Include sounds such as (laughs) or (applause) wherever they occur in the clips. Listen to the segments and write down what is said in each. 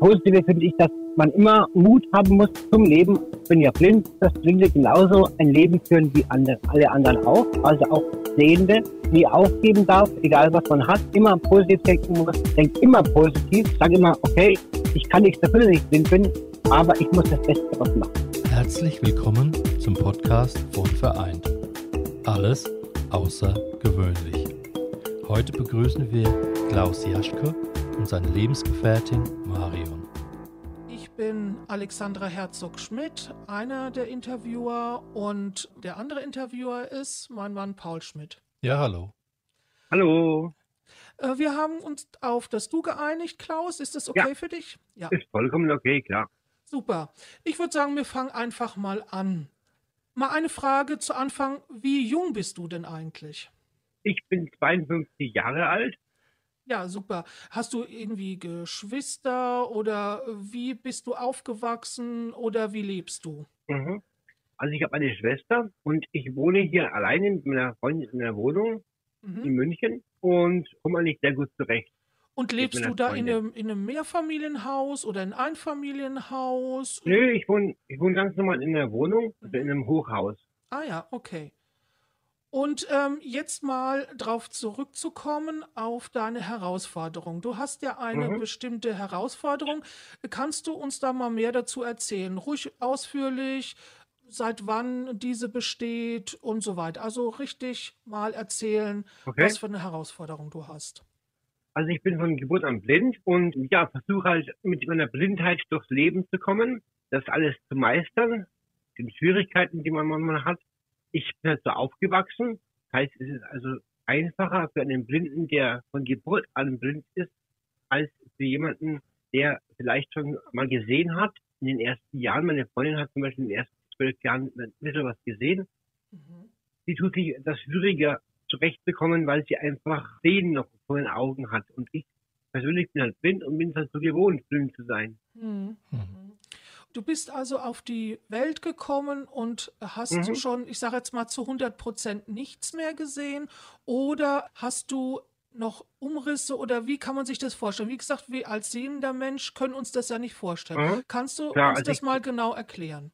Positive finde ich, dass man immer Mut haben muss zum Leben. Ich bin ja blind, dass Blinde genauso ein Leben führen wie andere, alle anderen auch. Also auch Sehende, nie aufgeben darf, egal was man hat, immer positiv denken muss. Denkt immer positiv. Sag immer, okay, ich kann nichts dafür, dass ich blind bin, aber ich muss das Beste daraus machen. Herzlich willkommen zum Podcast von Vereint. Alles außergewöhnlich. Heute begrüßen wir Klaus Jaschke und seine Lebensgefährtin Marion. Ich bin Alexandra Herzog-Schmidt, einer der Interviewer und der andere Interviewer ist mein Mann Paul Schmidt. Ja, hallo. Hallo. Äh, wir haben uns auf das Du geeinigt, Klaus. Ist das okay Ja. für dich? Ja. Ist vollkommen okay, klar. Super. Ich würde sagen, wir fangen einfach mal an. Mal eine Frage zu Anfang. Wie jung bist du denn eigentlich? Ich bin 52 Jahre alt. Ja, super. Hast du irgendwie Geschwister oder wie bist du aufgewachsen oder wie lebst du? Mhm. Also ich habe eine Schwester und ich wohne hier alleine mit meiner Freundin in einer Wohnung in Mhm. München und komme eigentlich sehr gut zurecht. Und lebst du da in einem, in einem Mehrfamilienhaus oder in Einfamilienhaus? Nö, ich wohne, ich wohne ganz normal in einer Wohnung, also in einem Hochhaus. Ah ja, okay. Und ähm, jetzt mal drauf zurückzukommen auf deine Herausforderung. Du hast ja eine Mhm. bestimmte Herausforderung. Kannst du uns da mal mehr dazu erzählen? Ruhig ausführlich, seit wann diese besteht und so weiter. Also richtig mal erzählen, Okay? was für eine Herausforderung du hast. Also ich bin von Geburt an blind und ja, versuche halt mit meiner Blindheit durchs Leben zu kommen, das alles zu meistern, die Schwierigkeiten, die man manchmal hat. Ich bin halt so aufgewachsen, das heißt, es ist also einfacher für einen Blinden, der von Geburt an blind ist, als für jemanden, der vielleicht schon mal gesehen hat. In den ersten Jahren, meine Freundin hat zum Beispiel in den ersten zwölf Jahren ein bisschen was gesehen. Mhm. Sie tut sich das schwieriger zurechtbekommen, weil sie einfach Sehen noch vor den Augen hat. Und ich persönlich bin halt blind und bin halt so gewohnt, blind zu sein. Mhm. Mhm. Du bist also auf die Welt gekommen und hast Mhm. schon, ich sage jetzt mal zu 100 Prozent nichts mehr gesehen oder hast du noch Umrisse oder wie kann man sich das vorstellen? Wie gesagt, wir als sehender Mensch können uns das ja nicht vorstellen. Mhm. Kannst du Klar, uns also das ich- mal genau erklären?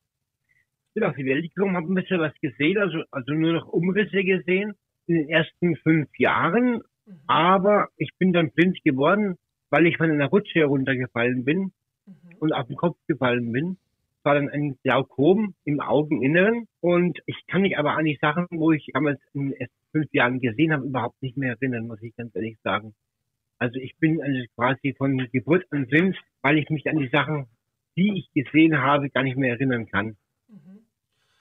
bin auf die Welt gekommen, habe ein bisschen was gesehen, also, also nur noch Umrisse gesehen in den ersten fünf Jahren. Mhm. Aber ich bin dann blind geworden, weil ich von einer Rutsche heruntergefallen bin. Und auf den Kopf gefallen bin. Es war dann ein Glaukom im Augeninneren und ich kann mich aber an die Sachen, wo ich damals in fünf Jahren gesehen habe, überhaupt nicht mehr erinnern, muss ich ganz ehrlich sagen. Also ich bin also quasi von Geburt an blind, weil ich mich an die Sachen, die ich gesehen habe, gar nicht mehr erinnern kann. Mhm.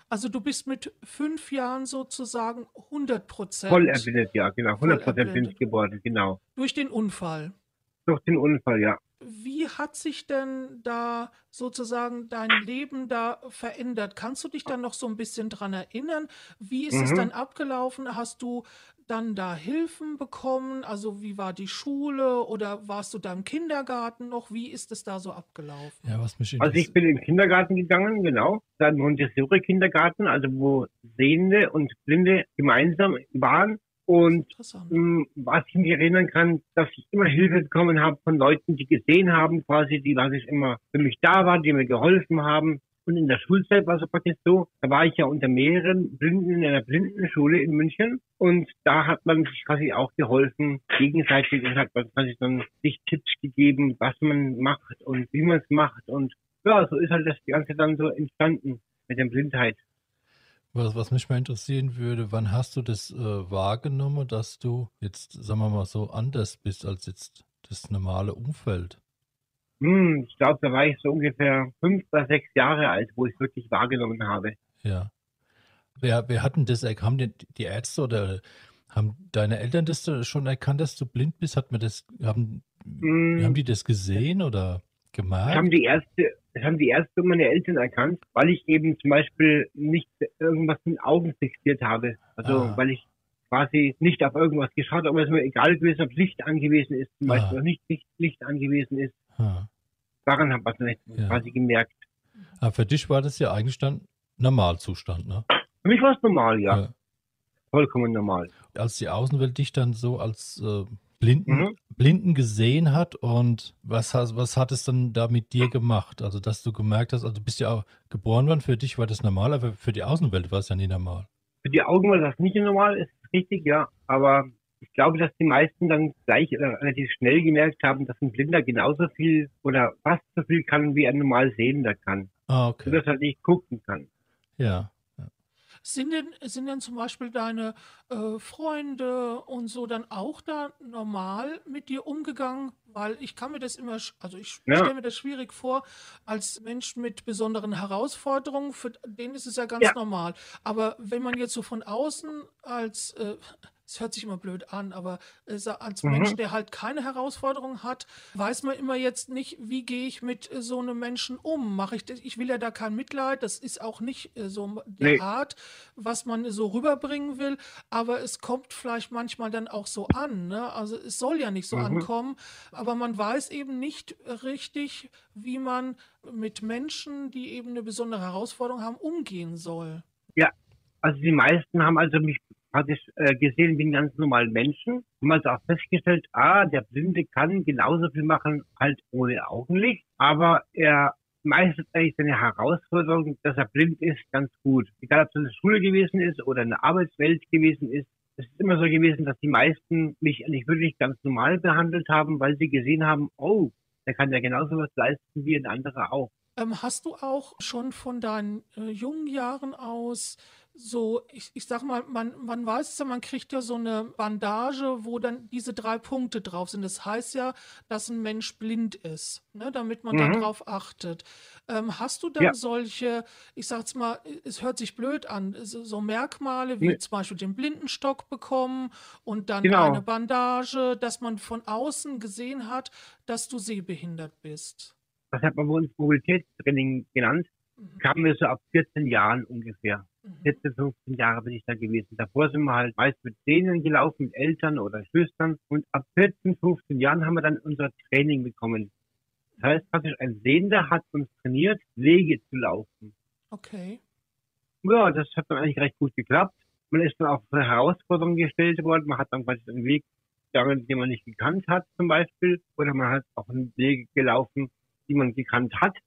Also du bist mit fünf Jahren sozusagen 100 Prozent Voll erblindet, ja, genau. 100% erblindet. blind geworden, genau. durch den Unfall. Durch den Unfall, ja. Wie hat sich denn da sozusagen dein Leben da verändert? Kannst du dich dann noch so ein bisschen dran erinnern? Wie ist es Mhm. dann abgelaufen? Hast du dann da Hilfen bekommen? Also wie war die Schule oder warst du da im Kindergarten noch? Wie ist es da so abgelaufen? Ja, was mich Also ich bin in den Kindergarten gegangen, genau. Dann Montessori-Kindergarten, also wo Sehende und Blinde gemeinsam waren. Und mh, was ich mich erinnern kann, dass ich immer Hilfe bekommen habe von Leuten, die gesehen haben, quasi, die wirklich immer für mich da waren, die mir geholfen haben. Und in der Schulzeit war es praktisch so, da war ich ja unter mehreren Blinden in einer Blindenschule in München. Und da hat man sich quasi auch geholfen, gegenseitig und hat man quasi dann sich Tipps gegeben, was man macht und wie man es macht. Und ja, so ist halt das Ganze dann so entstanden mit der Blindheit. Was, was mich mal interessieren würde, wann hast du das äh, wahrgenommen, dass du jetzt, sagen wir mal so, anders bist als jetzt das normale Umfeld? Hm, ich glaube, da war ich so ungefähr fünf oder sechs Jahre alt, wo ich es wirklich wahrgenommen habe. Ja. Wer, wer hat denn das, haben die, die Ärzte oder haben deine Eltern das äh, schon erkannt, dass du blind bist? Hat man das, haben, Hm, haben die das gesehen oder gemerkt? haben die Ärzte, das haben die Ärzte und meine Eltern erkannt, weil ich eben zum Beispiel nicht irgendwas mit den Augen fixiert habe. Also Ah. weil ich quasi nicht auf irgendwas geschaut habe, aber es ist mir egal gewesen, ob Licht angewiesen ist, zum Ah. Beispiel, oder nicht Licht, Licht angewiesen ist. Ah. Daran habe ich nicht Ja. quasi gemerkt. Aber für dich war das ja eigentlich dann Normalzustand, ne? Für mich war es normal, ja. Vollkommen normal. Als die Außenwelt dich dann so als äh, Blinden Mhm. Blinden gesehen hat und was, was hat es dann da mit dir gemacht? Also, dass du gemerkt hast, also du bist ja auch geboren worden, für dich war das normal, aber für die Außenwelt war es ja nie normal. Für die Augen war das nicht normal, ist richtig, ja. Aber ich glaube, dass die meisten dann gleich oder relativ schnell gemerkt haben, dass ein Blinder genauso viel oder fast so viel kann, wie ein normal Sehender kann. Ah, okay. dass er halt nicht gucken kann. Ja. Sind denn, sind denn zum Beispiel deine äh, Freunde und so dann auch da normal mit dir umgegangen? Weil ich kann mir das immer, also ich Ja. stelle mir das schwierig vor, als Mensch mit besonderen Herausforderungen, für den ist es ja ganz Ja. normal. Aber wenn man jetzt so von außen als, äh, es hört sich immer blöd an, aber äh, als Mhm. Mensch, der halt keine Herausforderung hat, weiß man immer jetzt nicht, wie gehe ich mit äh, so einem Menschen um? Mache ich das? Ich will ja da kein Mitleid, das ist auch nicht äh, so der Nee. Art, was man so rüberbringen will, aber es kommt vielleicht manchmal dann auch so an. Ne? Also es soll ja nicht so Mhm. ankommen, aber man weiß eben nicht richtig, wie man mit Menschen, die eben eine besondere Herausforderung haben, umgehen soll. Also die meisten haben also mich praktisch äh, gesehen wie einen ganz normalen Menschen. Haben also auch festgestellt, ah, der Blinde kann genauso viel machen, halt ohne Augenlicht. Aber er meistert eigentlich seine Herausforderung, dass er blind ist, ganz gut. Egal, ob es in der Schule gewesen ist oder in der Arbeitswelt gewesen ist. Es ist immer so gewesen, dass die meisten mich eigentlich wirklich ganz normal behandelt haben, weil sie gesehen haben, oh, der kann ja genauso was leisten wie ein anderer auch. Ähm, hast du auch schon von deinen äh, jungen Jahren aus so, ich, ich sag mal, man, man weiß es ja, man kriegt ja so eine Bandage, wo dann diese drei Punkte drauf sind. Das heißt ja, dass ein Mensch blind ist, ne, damit man Mhm. darauf achtet. Ähm, hast du dann Ja. solche, ich sag's mal, es hört sich blöd an, so, so Merkmale wie Nee. zum Beispiel den Blindenstock bekommen und dann Genau. eine Bandage, dass man von außen gesehen hat, dass du sehbehindert bist? Das hat man bei uns Mobilitätstraining genannt. Mhm. Kamen wir so ab 14 Jahren ungefähr. Mhm. 14, 15 Jahre bin ich da gewesen. Davor sind wir halt meist mit denen gelaufen, mit Eltern oder Schwestern. Und ab 14, 15 Jahren haben wir dann unser Training bekommen. Das heißt praktisch, ein Sehender hat uns trainiert, Wege zu laufen. Okay. Ja, das hat dann eigentlich recht gut geklappt. Man ist dann auch eine Herausforderung gestellt worden. Man hat dann quasi einen Weg gegangen, den man nicht gekannt hat, zum Beispiel. Oder man hat auch einen Weg gelaufen, die man gekannt hat.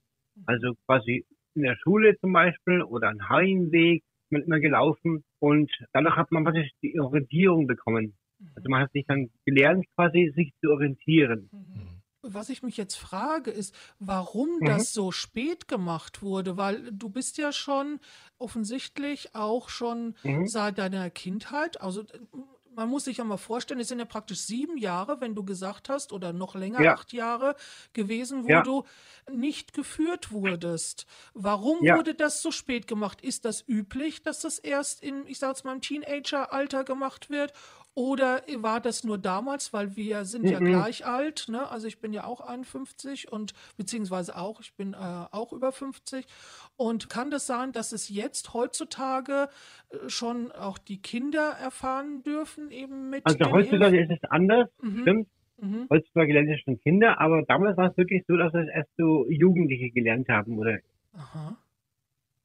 Also quasi in der Schule zum Beispiel oder einen Heimweg man immer gelaufen. Und dadurch hat man praktisch die Orientierung bekommen. Also man hat sich dann gelernt, quasi sich zu orientieren. Mhm. Was ich mich jetzt frage, ist, warum Mhm. das so spät gemacht wurde, weil du bist ja schon offensichtlich auch schon Mhm. seit deiner Kindheit, also äh, man muss sich ja mal vorstellen, es sind ja praktisch sieben Jahre, wenn du gesagt hast, oder noch länger, Ja. acht Jahre gewesen, wo Ja. du nicht geführt wurdest. Warum Ja. wurde das so spät gemacht? Ist das üblich, dass das erst in, ich sag's mal, im Teenageralter gemacht wird? Oder war das nur damals, weil wir sind ja Mhm. gleich alt, ne? Also ich bin ja auch 51 und beziehungsweise auch, ich bin äh, auch über 50. Und kann das sein, dass es jetzt heutzutage äh, schon auch die Kinder erfahren dürfen, eben mit Also heutzutage ist es anders, Mhm. stimmt. Mhm. Heutzutage lernen es schon Kinder, aber damals war es wirklich so, dass es erst so Jugendliche gelernt haben oder Aha,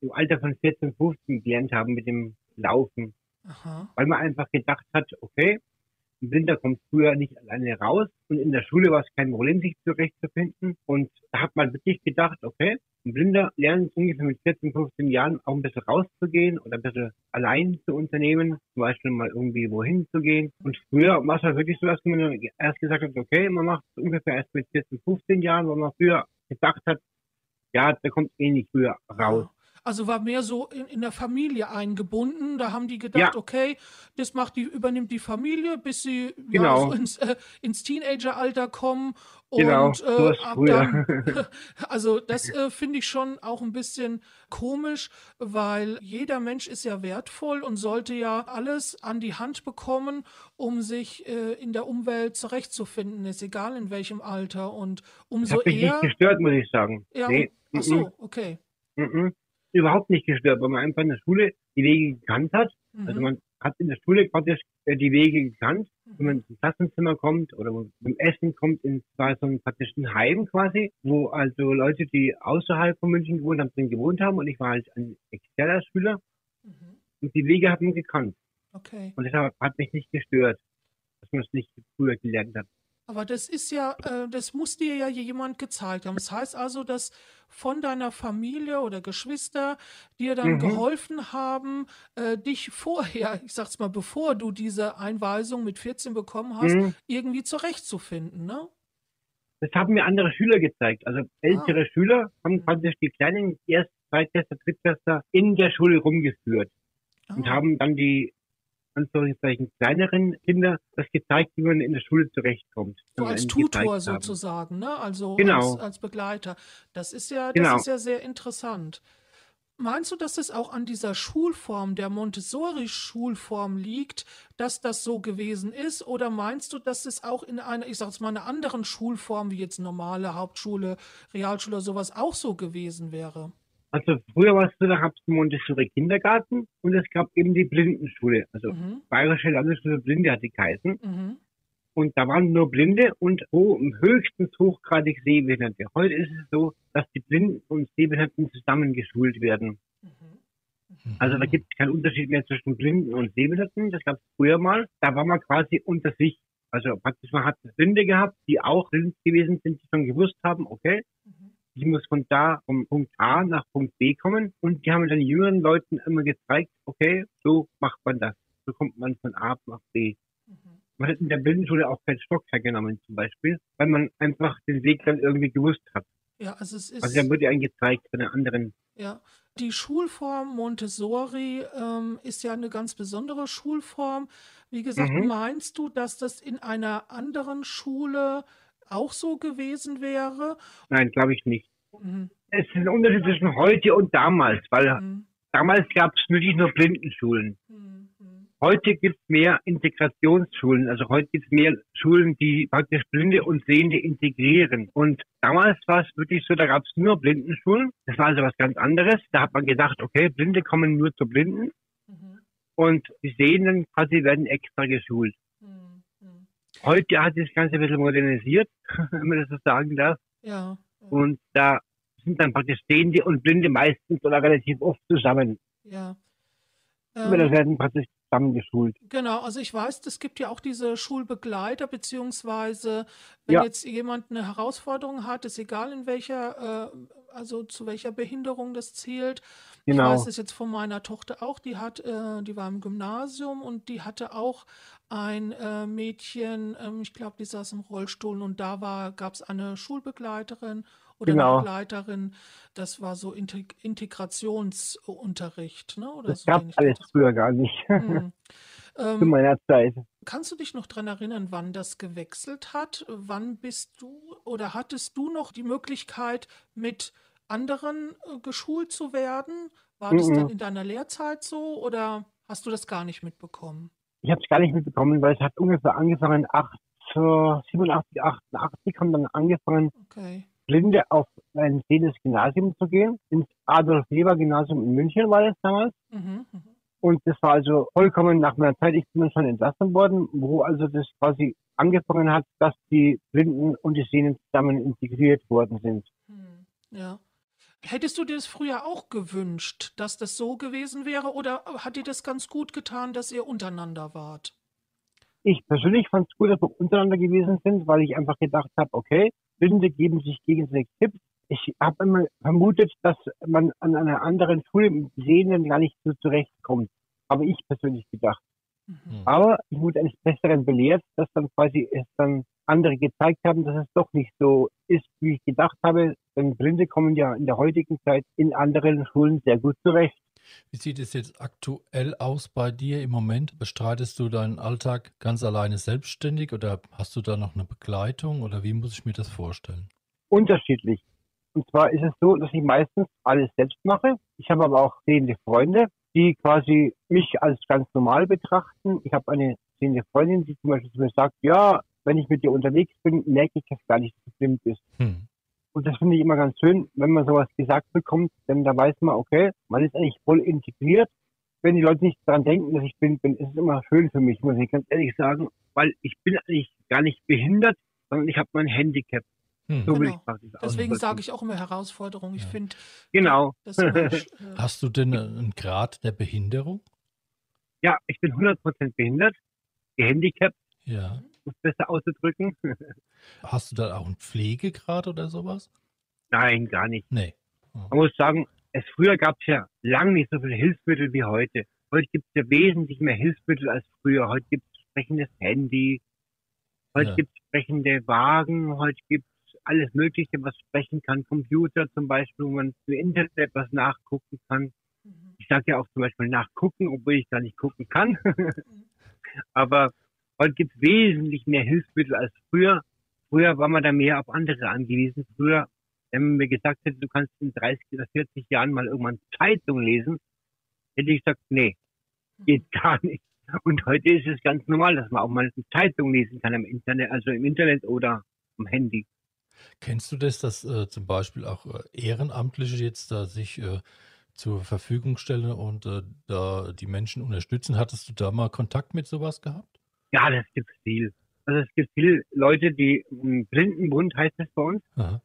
im Alter von 14, 15 gelernt haben mit dem Laufen. Aha. Weil man einfach gedacht hat, okay, ein Blinder kommt früher nicht alleine raus und in der Schule war es kein Problem, sich zurechtzufinden. Und da hat man wirklich gedacht, okay, ein Blinder lernt ungefähr mit 14, 15 Jahren auch ein bisschen rauszugehen oder ein bisschen allein zu unternehmen, zum Beispiel mal irgendwie wohin zu gehen. Und früher war es halt wirklich so, dass man erst gesagt hat, okay, man macht es ungefähr erst mit 14, 15 Jahren, weil man früher gedacht hat, ja, der kommt eh nicht früher raus. Also war mehr so in, in der Familie eingebunden. Da haben die gedacht, Ja. okay, das macht die, übernimmt die Familie, bis sie ja, Genau. so (laughs) ins, äh, ins Teenageralter kommen. Genau, und so äh, ab dann, (laughs) (laughs) also das äh, finde ich schon auch ein bisschen komisch, weil jeder Mensch ist ja wertvoll und sollte ja alles an die Hand bekommen, um sich äh, in der Umwelt zurechtzufinden, ist egal in welchem Alter. Und Das umso hat mich eher. nicht gestört, muss ich sagen. Ja, nee, ach so, okay. Mhm. Überhaupt nicht gestört, weil man einfach in der Schule die Wege gekannt hat. Also Mhm. man hat in der Schule praktisch äh, die Wege gekannt. Wenn Mhm. man ins Klassenzimmer kommt oder zum Essen kommt, in zwar so ein praktischen Heim quasi, wo also Leute, die außerhalb von München gewohnt haben, drin gewohnt haben und ich war halt ein externer Schüler Mhm. und die Wege hat man gekannt. Okay. Und deshalb hat mich nicht gestört, dass man es nicht früher gelernt hat. Aber das ist ja, äh, das muss dir ja jemand gezeigt haben. Das heißt also, dass von deiner Familie oder Geschwister dir dann Mhm. geholfen haben, äh, dich vorher, (laughs) ich sag's mal, bevor du diese Einweisung mit 14 bekommen hast, Mhm. irgendwie zurechtzufinden, ne? Das haben mir andere Schüler gezeigt. Also ältere Ah. Schüler haben praktisch die kleinen Erst-, Zweitklässler, Drittklässler in der Schule rumgeführt und Ah. haben dann die Anführungszeichen kleineren Kinder das gezeigt, wie man in der Schule zurechtkommt. So als Tutor sozusagen, ne? Also Genau. als, als Begleiter. Das ist ja, das Genau. ist ja sehr interessant. Meinst du, dass es auch an dieser Schulform, der Montessori-Schulform liegt, dass das so gewesen ist? Oder meinst du, dass es auch in einer, ich sag jetzt mal, einer anderen Schulform, wie jetzt normale Hauptschule, Realschule, sowas auch so gewesen wäre? Also früher war es so, da gab es den Montessori Kindergarten und es gab eben die Blindenschule. Also Mhm, Bayerische Landesschule Blinde hat die geheißen. mhm, Und da waren nur Blinde und ho höchstens hochgradig Sehbehinderte. Heute ist es so, dass die Blinden und Sehbehinderten zusammen geschult werden. mhm, Mhm. Also da gibt es keinen Unterschied mehr zwischen Blinden und Sehbehinderten. Das gab es früher mal. Da war man quasi unter sich. Also praktisch, man hat Blinde gehabt, die auch blind gewesen sind, die schon gewusst haben, okay, mhm. Ich muss von da vom Punkt A nach Punkt B kommen. Und die haben dann jüngeren Leuten immer gezeigt, okay, so macht man das. So kommt man von A nach B. mhm. Man hat in der Blindenschule auch keinen Stock hergenommen zum Beispiel, weil man einfach den Weg dann irgendwie gewusst hat. Ja, also es ist. Also dann wird ja gezeigt von den anderen. Ja, die Schulform Montessori ähm, ist ja eine ganz besondere Schulform. Wie gesagt, Mhm. meinst du, dass das in einer anderen Schule auch so gewesen wäre? Nein, glaube ich nicht. Mhm. Es ist ein Unterschied zwischen heute und damals, weil Mhm. damals gab es wirklich nur Blindenschulen. Mhm. Heute gibt es mehr Integrationsschulen. Also heute gibt es mehr Schulen, die praktisch Blinde und Sehende integrieren. Und damals war es wirklich so, da gab es nur Blindenschulen. Das war also was ganz anderes. Da hat man gedacht, okay, Blinde kommen nur zu Blinden Mhm. und die Sehenden quasi werden extra geschult. Heute hat sich das Ganze ein bisschen modernisiert, (laughs) wenn man das so sagen darf. Ja. Und da sind dann praktisch Sehende und Blinde meistens oder relativ oft zusammen. Ja. Aber das Ähm, werden praktisch zusammengeschult. Genau, also ich weiß, es gibt ja auch diese Schulbegleiter, beziehungsweise wenn Ja. jetzt jemand eine Herausforderung hat, ist egal in welcher, äh, also zu welcher Behinderung das zählt. Ich Genau. weiß es jetzt von meiner Tochter auch, die hat, äh, die war im Gymnasium und die hatte auch ein äh, Mädchen, ähm, ich glaube, die saß im Rollstuhl und da war, gab es eine Schulbegleiterin oder Genau. Begleiterin. Das war so Integ Integrationsunterricht, ne? Oder Das so gab alles das. früher gar nicht. Hm. (laughs) Zu Ähm, meiner Zeit. Kannst du dich noch daran erinnern, wann das gewechselt hat? Wann bist du oder hattest du noch die Möglichkeit, mit anderen äh, geschult zu werden? War das dann in deiner Lehrzeit so oder hast du das gar nicht mitbekommen? Ich habe es gar nicht mitbekommen, weil es hat ungefähr angefangen, 8, äh, 87, 88 haben dann angefangen, Okay. Blinde auf ein sehendes Gymnasium zu gehen. Ins Adolf-Leber-Gymnasium in München war das damals. Mhm. mhm. Und das war also vollkommen nach meiner Zeit. Ich bin dann schon entlassen worden, wo also das quasi angefangen hat, dass die Blinden und die Sehnen zusammen integriert worden sind. Hm, Ja. Hättest du dir das früher auch gewünscht, dass das so gewesen wäre oder hat dir das ganz gut getan, dass ihr untereinander wart? Ich persönlich fand es gut, dass wir untereinander gewesen sind, weil ich einfach gedacht habe, okay, Blinde geben sich gegenseitig Tipps. Ich habe immer vermutet, dass man an einer anderen Schule mit Sehenden gar nicht so zurechtkommt. Habe ich persönlich gedacht. Mhm. Hm. Aber ich wurde eines Besseren belehrt, dass dann quasi es dann andere gezeigt haben, dass es doch nicht so ist, wie ich gedacht habe. Denn Blinde kommen ja in der heutigen Zeit in anderen Schulen sehr gut zurecht. Wie sieht es jetzt aktuell aus bei dir im Moment? Bestreitest du deinen Alltag ganz alleine selbstständig oder hast du da noch eine Begleitung oder wie muss ich mir das vorstellen? Unterschiedlich. Und zwar ist es so, dass ich meistens alles selbst mache. Ich habe aber auch sehende Freunde, die quasi mich als ganz normal betrachten. Ich habe eine sehende Freundin, die zum Beispiel zu mir sagt, ja, wenn ich mit dir unterwegs bin, merke ich das gar nicht, dass du blind bist. Hm. Und das finde ich immer ganz schön, wenn man sowas gesagt bekommt, denn da weiß man, okay, man ist eigentlich voll integriert. Wenn die Leute nicht daran denken, dass ich blind bin, ist es immer schön für mich, muss ich ganz ehrlich sagen, weil ich bin eigentlich gar nicht behindert, sondern ich habe mein Handicap. Hm. So will Genau. ich praktisch Deswegen sage ich auch immer Herausforderung. Ich Ja. finde Genau. das immer, (laughs) äh, Hast du denn einen Grad der Behinderung? Ja, ich bin 100% behindert, gehandicapt. Ja. Es besser auszudrücken. Hast du da auch einen Pflegegrad oder sowas? Nein, gar nicht. Nee. Man muss sagen, es früher gab es ja lange nicht so viele Hilfsmittel wie heute. Heute gibt es ja wesentlich mehr Hilfsmittel als früher. Heute gibt es sprechendes Handy, heute Ja. gibt es sprechende Wagen, heute gibt es alles Mögliche, was sprechen kann. Computer zum Beispiel, wo man im Internet was nachgucken kann. Mhm. Ich sage ja auch zum Beispiel nachgucken, obwohl ich da nicht gucken kann. (laughs) Aber heute gibt es wesentlich mehr Hilfsmittel als früher. Früher war man da mehr auf andere angewiesen. Früher, wenn man mir gesagt hätte, du kannst in 30 oder 40 Jahren mal irgendwann Zeitung lesen, hätte ich gesagt, nee, geht gar nicht. Und heute ist es ganz normal, dass man auch mal eine Zeitung lesen kann im Internet, also im Internet oder am Handy. Kennst du das, dass äh, zum Beispiel auch äh, Ehrenamtliche jetzt da sich äh, zur Verfügung stellen und äh, da die Menschen unterstützen? Hattest du da mal Kontakt mit sowas gehabt? Ja, das gibt viel. Also es gibt viele Leute, die im Blindenbund heißt es bei uns. Aha.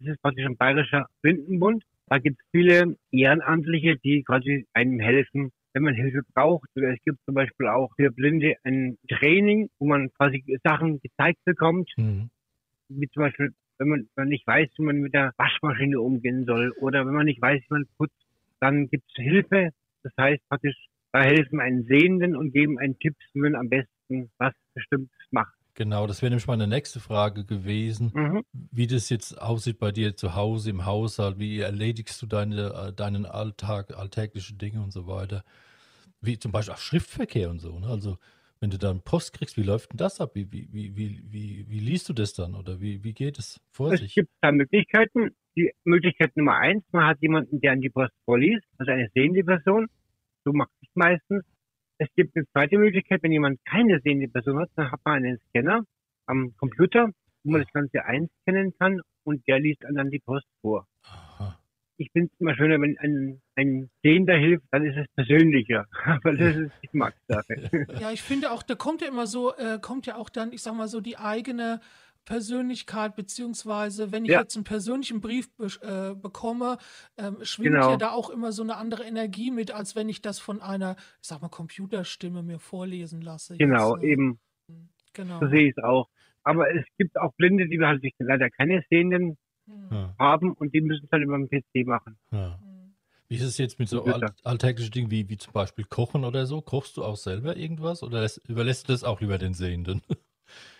Das ist praktisch ein bayerischer Blindenbund. Da gibt es viele Ehrenamtliche, die quasi einem helfen, wenn man Hilfe braucht. Oder es gibt zum Beispiel auch für Blinde ein Training, wo man quasi Sachen gezeigt bekommt, Mhm. wie zum Beispiel, wenn man, wenn man nicht weiß, wie man mit der Waschmaschine umgehen soll oder wenn man nicht weiß, wie man putzt, dann gibt es Hilfe. Das heißt praktisch, da helfen einen Sehenden und geben einen Tipps, wie man am besten was Bestimmtes macht. Genau, das wäre nämlich meine nächste Frage gewesen, Mhm. wie das jetzt aussieht bei dir zu Hause im Haushalt. Wie erledigst du deine, äh, deinen Alltag, alltägliche Dinge und so weiter? Wie zum Beispiel auch Schriftverkehr und so. Ne? Also wenn du dann Post kriegst, wie läuft denn das ab? Wie, wie, wie, wie, wie, liest du das dann oder wie, wie geht es vor Es sich? gibt da Möglichkeiten. Die Möglichkeit Nummer eins, man hat jemanden, der an die Post vorliest, also eine sehende Person. So macht es meistens. Es gibt eine zweite Möglichkeit, wenn jemand keine sehende Person hat, dann hat man einen Scanner am Computer, wo man das Ganze einscannen kann und der liest dann die Post vor. Aha. Ich finde es immer schöner, wenn ein, ein Sehender hilft, dann ist es persönlicher. (laughs) Aber das ist Geschmackssache. Ja, ich finde auch, da kommt ja immer so, äh, kommt ja auch dann, ich sag mal so, die eigene Persönlichkeit, beziehungsweise wenn ich Ja. jetzt einen persönlichen Brief be äh, bekomme, ähm, schwingt Genau. ja da auch immer so eine andere Energie mit, als wenn ich das von einer, ich sag mal, Computerstimme mir vorlesen lasse. genau, jetzt, ne? eben. Genau. So sehe ich es auch. Aber es gibt auch Blinde, die halt leider keine Sehenden Hm, Ja, haben und die müssen es halt über den PC machen. ja. hm. Wie ist es jetzt mit so Computer. all, alltäglichen Dingen wie, wie zum Beispiel Kochen oder so? Kochst du auch selber irgendwas oder lässt, überlässt du das auch lieber den Sehenden?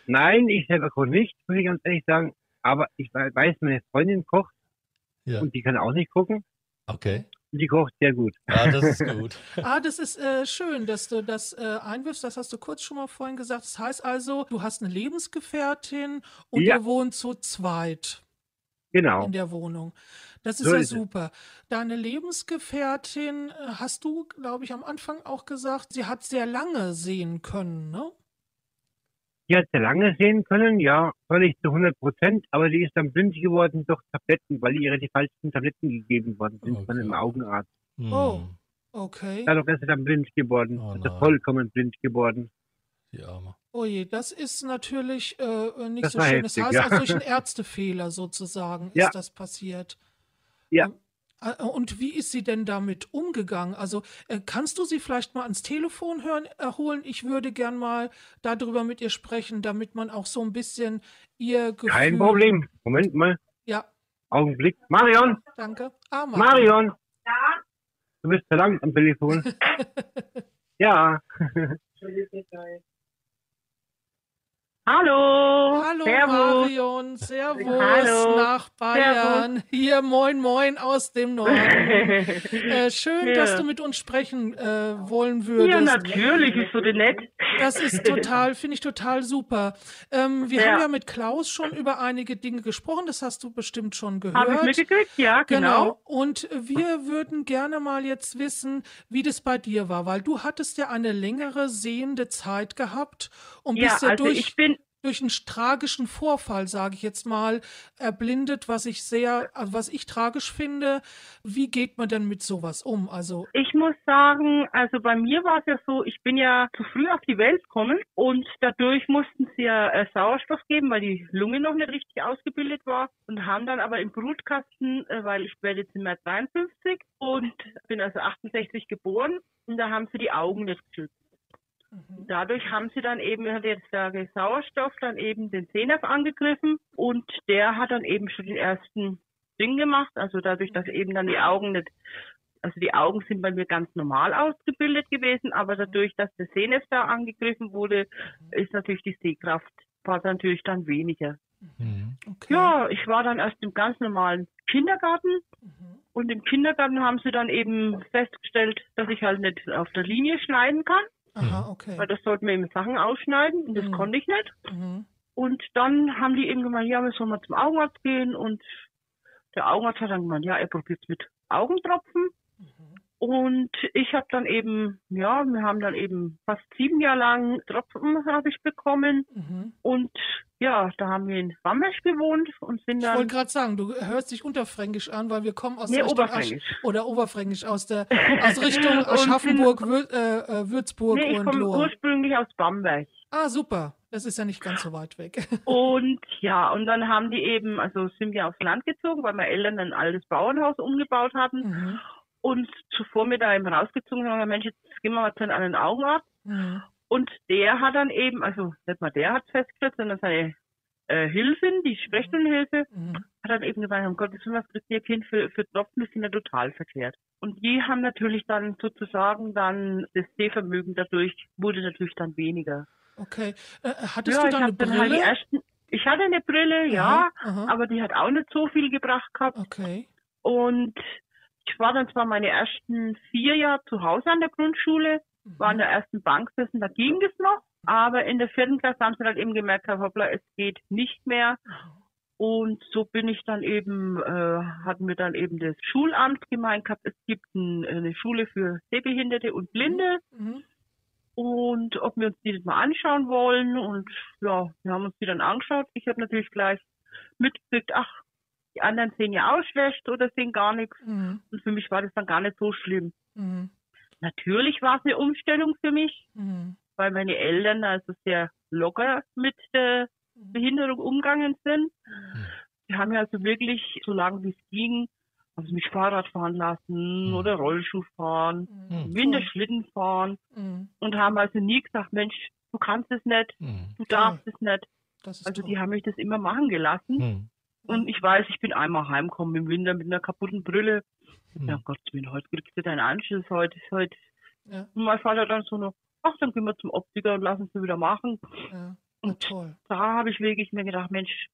Nein, ich selber koche nicht, muss ich ganz ehrlich sagen. Aber ich we- weiß, meine Freundin kocht ja, und die kann auch nicht gucken. okay. Und die kocht sehr gut. Ja, das ist gut. (laughs) Ah, das ist äh, schön, dass du das äh, einwirfst. Das hast du kurz schon mal vorhin gesagt. Das heißt also, du hast eine Lebensgefährtin und Ja. ihr wohnt zu zweit Genau. in der Wohnung. Das ist So ja ist es. super. Deine Lebensgefährtin, äh, hast du, glaube ich, am Anfang auch gesagt, sie hat sehr lange sehen können, ne? Die hat sehr lange sehen können, ja, nicht zu 100 Prozent, aber die ist dann blind geworden durch Tabletten, weil ihr die falschen Tabletten gegeben worden sind von Okay. einem Augenarzt. Hm, Oh. Okay. Dadurch ist sie dann blind geworden. Oh ist sie vollkommen blind geworden. Die Arme. Oh je, das ist natürlich äh, nicht Das so schön. Das heftig, heißt, ja. also durch einen (laughs) Ärztefehler sozusagen Ja. ist das passiert. Ja. Äh, Und wie ist sie denn damit umgegangen? Also äh, kannst du sie vielleicht mal ans Telefon hören, äh, holen? Ich würde gern mal darüber mit ihr sprechen, damit man auch so ein bisschen ihr Gefühl... Kein Problem. Moment mal. Ja, Augenblick. Marion! danke. Ah, Martin. Marion! Du bist verlangt am Telefon. (laughs) ja. Hallo. Hallo Servus. Marion, Servus Hallo. nach Bayern. Hier, moin, moin aus dem Norden. (laughs) Äh, schön, Ja. dass du mit uns sprechen äh, wollen würdest. ja, natürlich, ist so nett. Das ist total, finde ich total super. Ähm, wir Ja. haben ja mit Klaus schon über einige Dinge gesprochen, das hast du bestimmt schon gehört. Habe ich mitgekriegt? Ja, genau. Genau. Und wir würden gerne mal jetzt wissen, wie das bei dir war, weil du hattest ja eine längere sehende Zeit gehabt und Ja, bist ja also durch, ich bin, durch einen tragischen Vorfall, sage ich jetzt mal, erblindet, was ich sehr, also was ich tragisch finde. Wie geht man denn mit sowas um? Also ich muss sagen, also bei mir war es ja so, ich bin ja zu früh auf die Welt gekommen und dadurch mussten sie ja äh, Sauerstoff geben, weil die Lunge noch nicht richtig ausgebildet war und haben dann aber im Brutkasten, äh, weil ich werde jetzt im März 53 und bin also 68 geboren und da haben sie die Augen nicht geschützt. Mhm. Dadurch haben sie dann eben, hat jetzt der Sauerstoff dann eben den Sehnerv angegriffen und der hat dann eben schon den ersten Ding gemacht. Also dadurch, dass eben dann die Augen nicht, also die Augen sind bei mir ganz normal ausgebildet gewesen, aber dadurch, dass der Sehnerv da angegriffen wurde, ist natürlich die Sehkraft war natürlich dann weniger. Mhm. Okay. Ja, ich war dann erst im ganz normalen Kindergarten Mhm. und im Kindergarten haben sie dann eben festgestellt, dass ich halt nicht auf der Linie schneiden kann, Aha, okay. weil das sollten wir eben Sachen ausschneiden und das Mhm. konnte ich nicht. Mhm. Und dann haben die eben gemeint, ja, wir sollen mal zum Augenarzt gehen und der Augenarzt hat dann gemeint, ja, er probiert es mit Augentropfen. Und ich habe dann eben, ja, wir haben dann eben fast sieben Jahre lang Tropfen habe ich bekommen. Mhm. Und ja, da haben wir in Bamberg gewohnt und sind Ich dann wollte gerade sagen, du hörst dich unterfränkisch an, weil wir kommen aus Nee, der Richtung oberfränkisch. Asch oder oberfränkisch aus der (laughs) aus Richtung Und Aschaffenburg, Wür, äh, äh, Würzburg nee, ich und Lohr. ursprünglich aus Bamberg. Ah, super. Das ist ja nicht ganz so weit weg. (laughs) Und ja, und dann haben die eben, also sind wir aufs Land gezogen, weil meine Eltern ein altes Bauernhaus umgebaut hatten. Mhm. Und zuvor mir da eben rausgezogen haben, Mensch, jetzt gehen wir mal zu einem Augenarzt. Mhm. Und der hat dann eben, also nicht mal der hat festgestellt, sondern seine äh, Hilfin, die Sprechstundenhilfe, Mhm. hat dann eben gesagt, um Gottes Willen, was kriegt ihr Kind für, für Tropfen, die sind ja total verkehrt. Und die haben natürlich dann sozusagen dann das Sehvermögen dadurch wurde natürlich dann weniger. Okay. Äh, hattest ja, du dann eine hab dann halt Brille? ersten, ich hatte eine Brille, ja, Aha, aha. aber die hat auch nicht so viel gebracht gehabt. Okay. Und ich war dann zwar meine ersten vier Jahre zu Hause an der Grundschule, war an Mhm. der ersten Bank sitzen, da ging das noch. Aber in der vierten Klasse haben sie dann eben gemerkt, hoppla, es geht nicht mehr. Und so bin ich dann eben, äh, hatten wir dann eben das Schulamt gemeint gehabt, es gibt ein, eine Schule für Sehbehinderte und Blinde Mhm. und ob wir uns die mal anschauen wollen. Und ja, wir haben uns die dann angeschaut. Ich habe natürlich gleich mitgekriegt, ach, die anderen sehen ja auch schlecht oder sehen gar nichts. Mhm. Und für mich war das dann gar nicht so schlimm. Mhm. Natürlich war es eine Umstellung für mich, Mhm. weil meine Eltern also sehr locker mit der Behinderung umgegangen sind. Die haben ja also wirklich, so lange wie es ging, also mich Fahrrad fahren lassen Mhm. oder Rollschuh fahren, Mhm. Winterschlitten fahren Mhm. und haben also nie gesagt, Mensch, du kannst es nicht, Mhm. du darfst es nicht. Das ist Also toll. die haben mich das immer machen gelassen. Und ich weiß, ich bin einmal heimgekommen im Winter mit einer kaputten Brille. Mhm. Ja Gott, heute kriegst du deinen Anschluss, heute ist heute. Ja. Und mein Vater dann so noch, ach, dann gehen wir zum Optiker und lassen es wieder machen. Ja. Und toll. da habe ich wirklich mir gedacht, Mensch,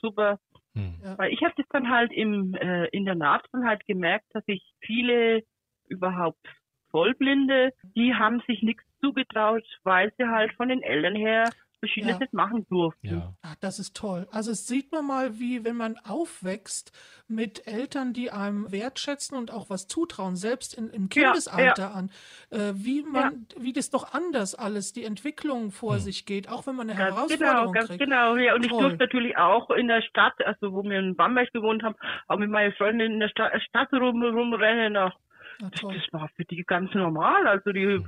super. Mhm. Ja. Weil ich habe das dann halt im äh, Internat dann halt gemerkt, dass ich viele überhaupt Vollblinde, die haben sich nichts zugetraut, weil sie halt von den Eltern her verschiedenes Ja. nicht machen durften. Ja. Ah, das ist toll. Also es sieht man mal, wie wenn man aufwächst mit Eltern, die einem wertschätzen und auch was zutrauen, selbst in, im Kindesalter an, äh, wie man, wie das doch anders alles, die Entwicklung vor Hm. sich geht, auch wenn man eine Ganz Herausforderung genau, ganz kriegt. genau. Ja, und ich Toll. durfte natürlich auch in der Stadt, also wo wir in Bamberg gewohnt haben, auch mit meinen Freunden in der Stadt, Stadt rum, rumrennen. Auch. Na Das, das war für die ganz normal. Also die,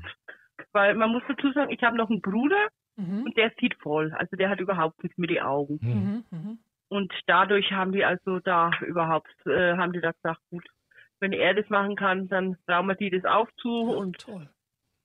weil man muss dazu sagen, ich habe noch einen Bruder Mhm. und der sieht voll. Also der hat überhaupt nichts mit den Augen. Mhm. Mhm. Mhm. Und dadurch haben die also da überhaupt, äh, haben die da gesagt, gut, wenn er das machen kann, dann trauen wir die das auch zu. Und Toll.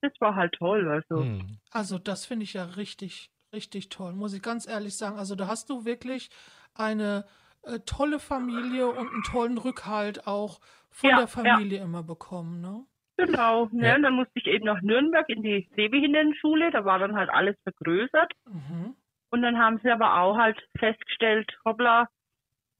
das war halt toll. Also Mhm. Also das finde ich ja richtig, richtig toll, muss ich ganz ehrlich sagen. Also da hast du wirklich eine äh, tolle Familie und einen tollen Rückhalt auch von Ja, der Familie immer bekommen, ne? Genau. Ne? Ja. Und dann musste ich eben nach Nürnberg in die Sehbehindertenschule. Da war dann halt alles vergrößert. Mhm. Und dann haben sie aber auch halt festgestellt, hoppla,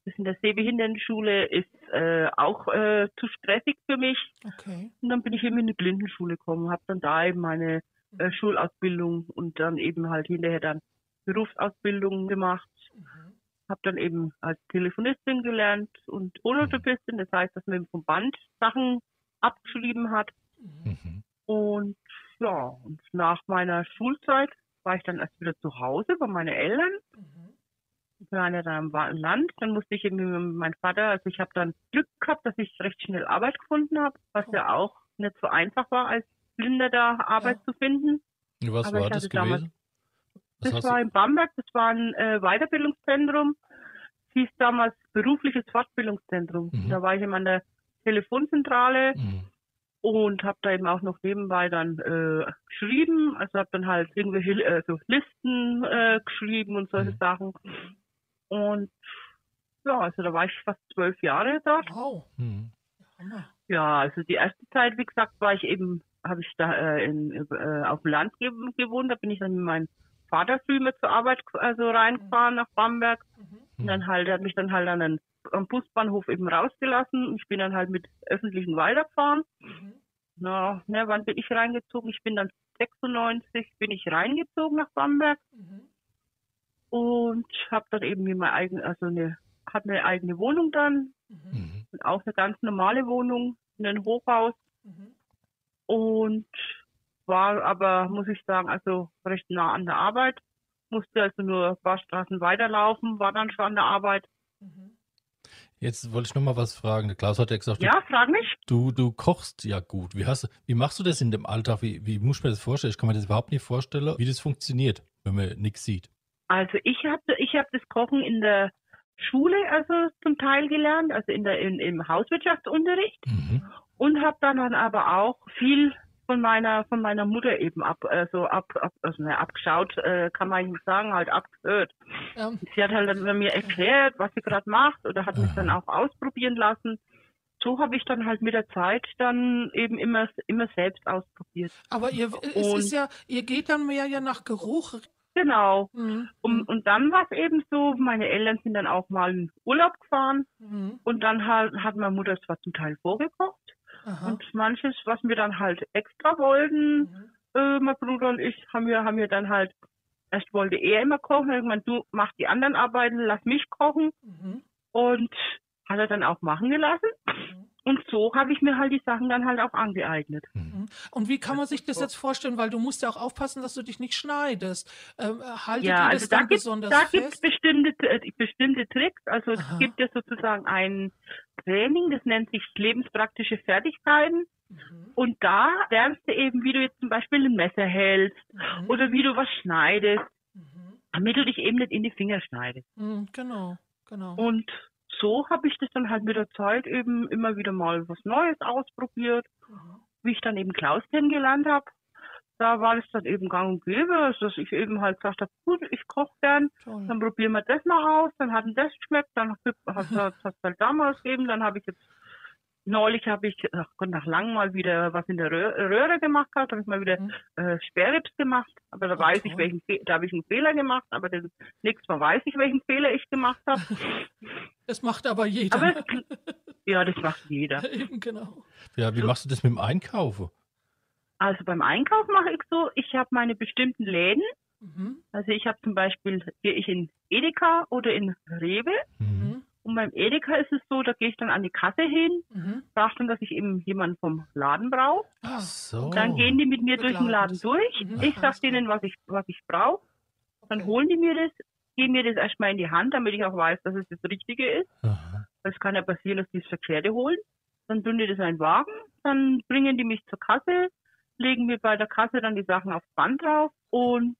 das in der Sehbehindertenschule ist äh, auch äh, zu stressig für mich. Okay. Und dann bin ich eben in die Blindenschule gekommen, habe dann da eben meine äh, Schulausbildung und dann eben halt hinterher dann Berufsausbildung gemacht. Mhm. Habe dann eben als Telefonistin gelernt und Phonotypistin, das heißt, dass man eben vom Band Sachen abgeschrieben hat. Mhm. Und ja, und nach meiner Schulzeit war ich dann erst wieder zu Hause bei meinen Eltern. Mhm. Ich war ja dann im Land. Dann musste ich eben mit meinem Vater, also ich habe dann Glück gehabt, dass ich recht schnell Arbeit gefunden habe, was Oh. ja auch nicht so einfach war, als Blinder da Arbeit Ja. zu finden. Was Aber war das damals- gewesen? Was Das war du? in Bamberg, das war ein äh, Weiterbildungszentrum. Es hieß damals berufliches Fortbildungszentrum. Mhm. Da war ich eben an der Telefonzentrale Mhm. und habe da eben auch noch nebenbei dann äh, geschrieben, also habe dann halt irgendwelche äh, so Listen äh, geschrieben und solche Mhm. Sachen. Und ja, also da war ich fast zwölf Jahre dort. Wow. Mhm. Ja, also die erste Zeit, wie gesagt, war ich eben, habe ich da äh, in, äh, auf dem Land ge gewohnt. Da bin ich dann mit meinem Vater früh mit zur Arbeit also reingefahren nach Bamberg. Mhm. Und dann halt, er hat mich dann halt an den, am Busbahnhof eben rausgelassen. Ich bin dann halt mit öffentlichen weitergefahren. Mhm. Na, ne, wann bin ich reingezogen? Ich bin dann 96 bin ich reingezogen nach Bamberg Mhm. und habe dann eben mir mein eigen, also eine, hatte eine eigene Wohnung dann, Mhm. Mhm. und auch eine ganz normale Wohnung in einem Hochhaus. Mhm. und war aber, muss ich sagen, also recht nah an der Arbeit. Musste also nur ein paar Straßen weiterlaufen, war dann schon an der Arbeit. Mhm. Jetzt wollte ich noch mal was fragen. Der Klaus hat ja gesagt, Ja, frag mich. du, du kochst ja gut. Wie, hast, du- wie machst du das in dem Alltag? Wie, wie muss ich mir das vorstellen? Ich kann mir das überhaupt nicht vorstellen, wie das funktioniert, wenn man nichts sieht. Also ich habe ich hab das Kochen in der Schule also zum Teil gelernt, also in der in, im Hauswirtschaftsunterricht Mhm. und habe dann, dann aber auch viel von meiner von meiner Mutter eben ab also ab, ab also ne, abgeschaut äh, kann man nicht sagen halt abgehört Ja. sie hat halt dann mir erklärt was sie gerade macht oder hat mich dann auch ausprobieren lassen so habe ich dann halt mit der Zeit dann eben immer immer selbst ausprobiert Aber ihr, es Und- ist ja, ihr geht dann mehr ja nach Geruch. genau Mhm. und, und dann war es eben so meine Eltern sind dann auch mal in Urlaub gefahren Mhm. und dann halt hat meine Mutter zwar zum Teil vorgekocht Aha. und manches was wir dann halt extra wollten Mhm. äh, mein Bruder und ich haben wir, haben wir dann halt, erst wollte er immer kochen, irgendwann du mach die anderen Arbeiten, lass mich kochen Mhm. und hat er dann auch machen gelassen. Mhm. Und so habe ich mir halt die Sachen dann halt auch angeeignet. Mhm. Und wie kann man sich das jetzt vorstellen? Weil du musst ja auch aufpassen, dass du dich nicht schneidest. Ähm, haltet Ja, ihr das also da dann gibt besonders da fest? bestimmte, äh, bestimmte Tricks. Also Aha. es gibt ja sozusagen ein Training, das nennt sich lebenspraktische Fertigkeiten. Mhm. Und da lernst du eben, wie du jetzt zum Beispiel ein Messer hältst Mhm. oder wie du was schneidest, Mhm. damit du dich eben nicht in die Finger schneidest. Mhm. Genau, genau. Und so habe ich das dann halt mit der Zeit eben immer wieder mal was Neues ausprobiert, Mhm. wie ich dann eben Klaus kennengelernt habe. Da war es dann eben gang und gäbe, also dass ich eben halt gesagt habe, gut, ich koche gern, Toll. dann probieren wir das mal aus, dann hat das geschmeckt, dann hat es halt damals gegeben, dann habe ich jetzt Neulich habe ich ach Gott, nach langem mal wieder was in der Röhre, Röhre gemacht gehabt, habe ich mal wieder Mhm. äh, Sperrrips gemacht, aber da Ach, weiß ich welchen Fe da habe ich einen Fehler gemacht, aber das nächstes Mal weiß ich welchen Fehler ich gemacht habe. (laughs) Das macht aber jeder. Aber (laughs) ja, das macht jeder. Eben, genau. Ja, wie machst du das mit dem Einkaufen? Also beim Einkauf mache ich so, ich habe meine bestimmten Läden. Mhm. Also ich habe zum Beispiel, gehe ich in Edeka oder in Rewe. Mhm. Und beim Edeka ist es so, da gehe ich dann an die Kasse hin, Mhm. sage dann, dass ich eben jemanden vom Laden brauche. Ah, so. Dann gehen die mit mir durch den Laden durch. Mhm. Ich sage denen, was ich, was ich brauche. Dann okay. holen die mir das, geben mir das erstmal in die Hand, damit ich auch weiß, dass es das Richtige ist. Aha. Es kann ja passieren, dass die das Verkehrte holen. Dann tun die das in einen Wagen, dann bringen die mich zur Kasse, legen mir bei der Kasse dann die Sachen aufs Band drauf und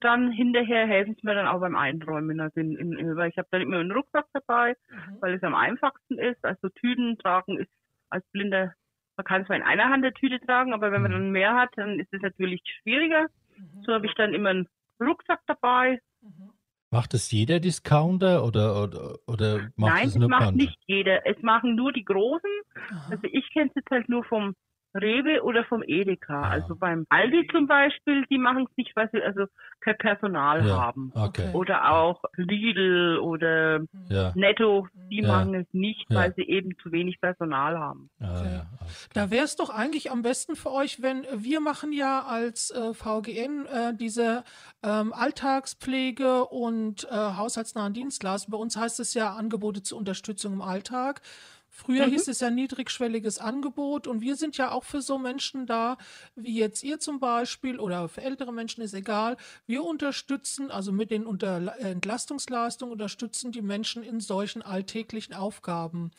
dann hinterher helfen sie mir dann auch beim Einräumen. Also in, in, weil ich habe dann immer einen Rucksack dabei, Mhm. weil es am einfachsten ist. Also Tüten tragen ist als Blinder, man kann zwar in einer Hand eine Tüte tragen, aber wenn man Mhm. dann mehr hat, dann ist es natürlich schwieriger. Mhm. So habe ich dann immer einen Rucksack dabei. Mhm. Macht es jeder Discounter oder, oder, oder macht Nein, es es nur macht Panda? nicht jeder. Es machen nur die Großen. Aha. Also ich kenne es jetzt halt nur vom Rewe oder vom Edeka. Ah. Also beim Aldi zum Beispiel, die machen es nicht, weil sie also kein Personal Ja. haben. Okay. Oder auch Lidl oder Ja, Netto, die Ja. machen es nicht, Ja. weil sie eben zu wenig Personal haben. ja, Okay. ja. Da wäre es doch eigentlich am besten für euch, wenn wir machen ja als äh, VGN äh, diese ähm, Alltagspflege und äh, haushaltsnahen Dienstleistungen. Bei uns heißt es ja Angebote zur Unterstützung im Alltag. Früher Mhm. hieß es ja niedrigschwelliges Angebot und wir sind ja auch für so Menschen da, wie jetzt ihr zum Beispiel oder für ältere Menschen ist egal. Wir unterstützen, also mit den Unter Entlastungsleistungen unterstützen die Menschen in solchen alltäglichen Aufgaben.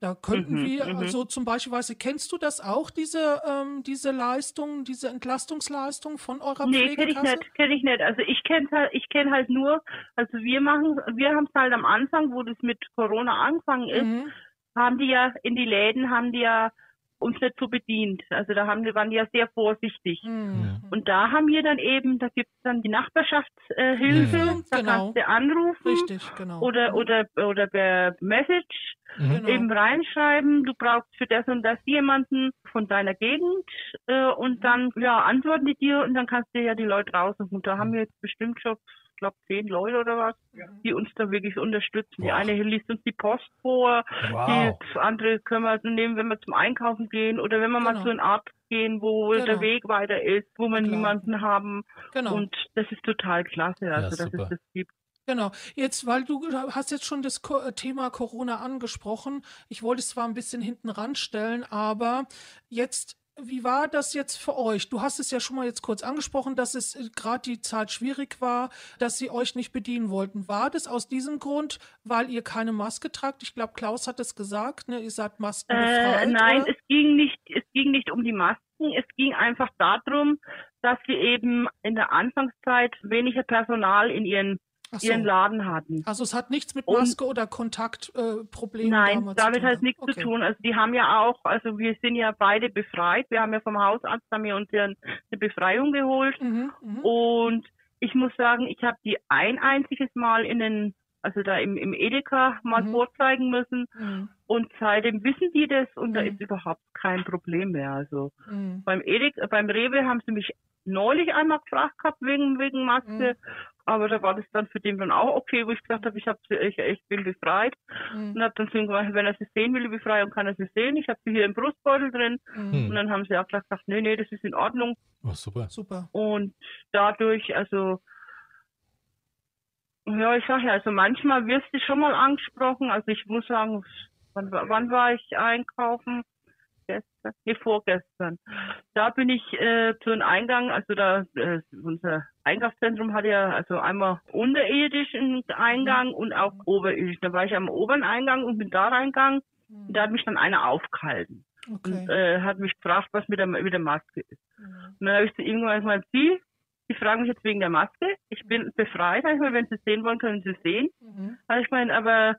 Da könnten Mhm, wir, also zum Beispiel, weißt du, kennst du das auch, diese, ähm, diese Leistung, diese Entlastungsleistung von eurer Nee, kenne ich Pflegekasse? nicht, kenne ich nicht. Also ich kenne halt, ich kenne halt nur, also wir machen, wir haben es halt am Anfang, wo das mit Corona angefangen ist, Mhm. Haben die ja in die Läden, haben die ja uns nicht so bedient. Also da haben, waren die ja sehr vorsichtig. Mhm. Und da haben wir dann eben, da gibt es dann die Nachbarschaftshilfe, Ja, da genau. kannst du anrufen Richtig, genau. oder oder oder per Message Mhm. Genau. eben reinschreiben, du brauchst für das und das jemanden von deiner Gegend äh, und dann ja antworten die dir und dann kannst du ja die Leute raussuchen. Und da haben wir jetzt bestimmt schon, glaube zehn Leute oder was, die uns da wirklich unterstützen. Die Wow. eine liest uns die Post vor, Wow. die andere können wir nehmen, wenn wir zum Einkaufen gehen oder wenn wir mal Genau. zu einem Arzt gehen, wo Genau. der Weg weiter ist, wo wir Klar. niemanden haben. genau. Und das ist total klasse, also dass super. es das gibt. Genau. Jetzt, weil du hast jetzt schon das Thema Corona angesprochen. Ich wollte es zwar ein bisschen hinten ranstellen, aber jetzt, wie war das jetzt für euch? Du hast es ja schon mal jetzt kurz angesprochen, dass es gerade die Zeit schwierig war, dass sie euch nicht bedienen wollten. War das aus diesem Grund, weil ihr keine Maske tragt? Ich glaube, Klaus hat es gesagt, ne? ihr seid Äh, maskenbefreit. nein, oder? es ging nicht, es ging nicht um die Masken. Es ging einfach darum, dass wir eben in der Anfangszeit weniger Personal in ihren, so. ihren Laden hatten. Also es hat nichts mit Und- Maske oder Kontaktproblemen äh, Nein, damit hat es nichts Okay. zu tun. Also die haben ja auch, also wir sind ja beide befreit. Wir haben ja vom Hausarzt haben wir uns ja eine Befreiung geholt. Mhm, mhm. Und ich muss sagen, ich habe die ein einziges Mal in den, also da im, im Edeka mal Mhm. vorzeigen müssen. Mhm, Und seitdem wissen die das und da Mhm. ist überhaupt kein Problem mehr. Also mhm. beim Edik, äh, beim Rewe haben sie mich neulich einmal gefragt gehabt wegen, wegen Maske. Aber da war das dann für den dann auch okay, wo ich gesagt habe, ich, hab, sie- ich, ich bin befreit. Mhm. Und habe dann zu ihm gesagt, wenn er sie sehen will, die Befreiung, kann er sie sehen. Ich habe sie hier im Brustbeutel drin. Mhm. Und dann haben sie auch gesagt, nee, nee, das ist in Ordnung. Oh, super. Super. Und dadurch, also, ja, ich sag ja, also manchmal wirst du schon mal angesprochen. Also ich muss sagen, wann, war- wann war ich einkaufen? Gestern? Nee, vorgestern. Da bin ich äh, zu einem Eingang, also da, äh, unser Einkaufszentrum hat ja also einmal unterirdisch einen Eingang und auch oberirdisch. Da war ich am oberen Eingang und bin da reingegangen. Und da hat mich dann einer aufgehalten Okay. und äh, hat mich gefragt, was mit der, mit der Maske ist. Mhm. Und dann habe ich zu ihm gesagt, Sie, Sie fragen mich jetzt wegen der Maske. Ich bin befreit. Hab ich mal, wenn Sie sehen wollen, können Sie sehen. Mhm. Habe ich meine, aber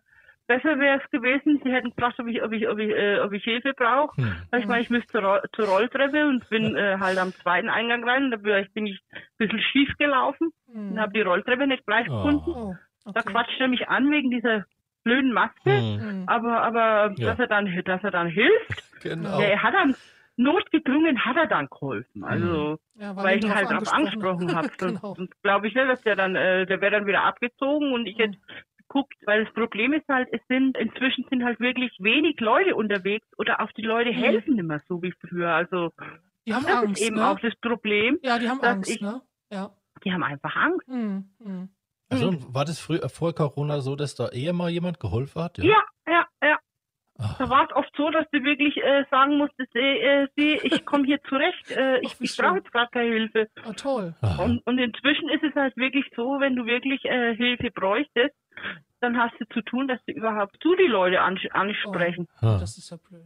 besser wäre es gewesen, Sie hätten gefragt, ob ich, ob ich, ob ich, äh, ob ich Hilfe brauche. Hm. Habe ich meine, ich müsste zur, Roll zur Rolltreppe und bin äh, halt am zweiten Eingang rein. Da bin ich, ein bisschen schief gelaufen Mhm. und habe die Rolltreppe nicht gleich Oh. gefunden. Oh, Da okay. quatscht er mich an wegen dieser blöden Maske. Hm. Mhm. Aber, aber Ja. dass er dann, dass er dann hilft, Genau. ja, er hat dann notgedrungen hat er dann geholfen. Also Ja, weil ich ihn halt drauf angesprochen (laughs) habe. Sonst, genau. glaube ich nicht, dass der dann, äh, der wäre dann wieder abgezogen und ich hätte geguckt, weil das Problem ist halt, es sind, inzwischen sind halt wirklich wenig Leute unterwegs oder auch die Leute Mhm. helfen nicht mehr so wie früher. Also Die haben das Angst, ist eben ne? auch das Problem. ja, die haben dass Angst, ich- ne? Ja. Die haben einfach Angst. Mhm. Mhm. Also war das früher vor Corona so, dass da eher mal jemand geholfen hat? Ja, ja, ja. Ach, Da war es oft so, dass du wirklich äh, sagen musstest, äh, äh, sie, ich komme hier zurecht, äh, ich, ich brauche jetzt gerade keine Hilfe. Ah, toll. Und, und inzwischen ist es halt wirklich so, wenn du wirklich äh, Hilfe bräuchtest, dann hast du zu tun, dass du überhaupt zu die Leute ans ansprechen. ah. Das ist ja blöd.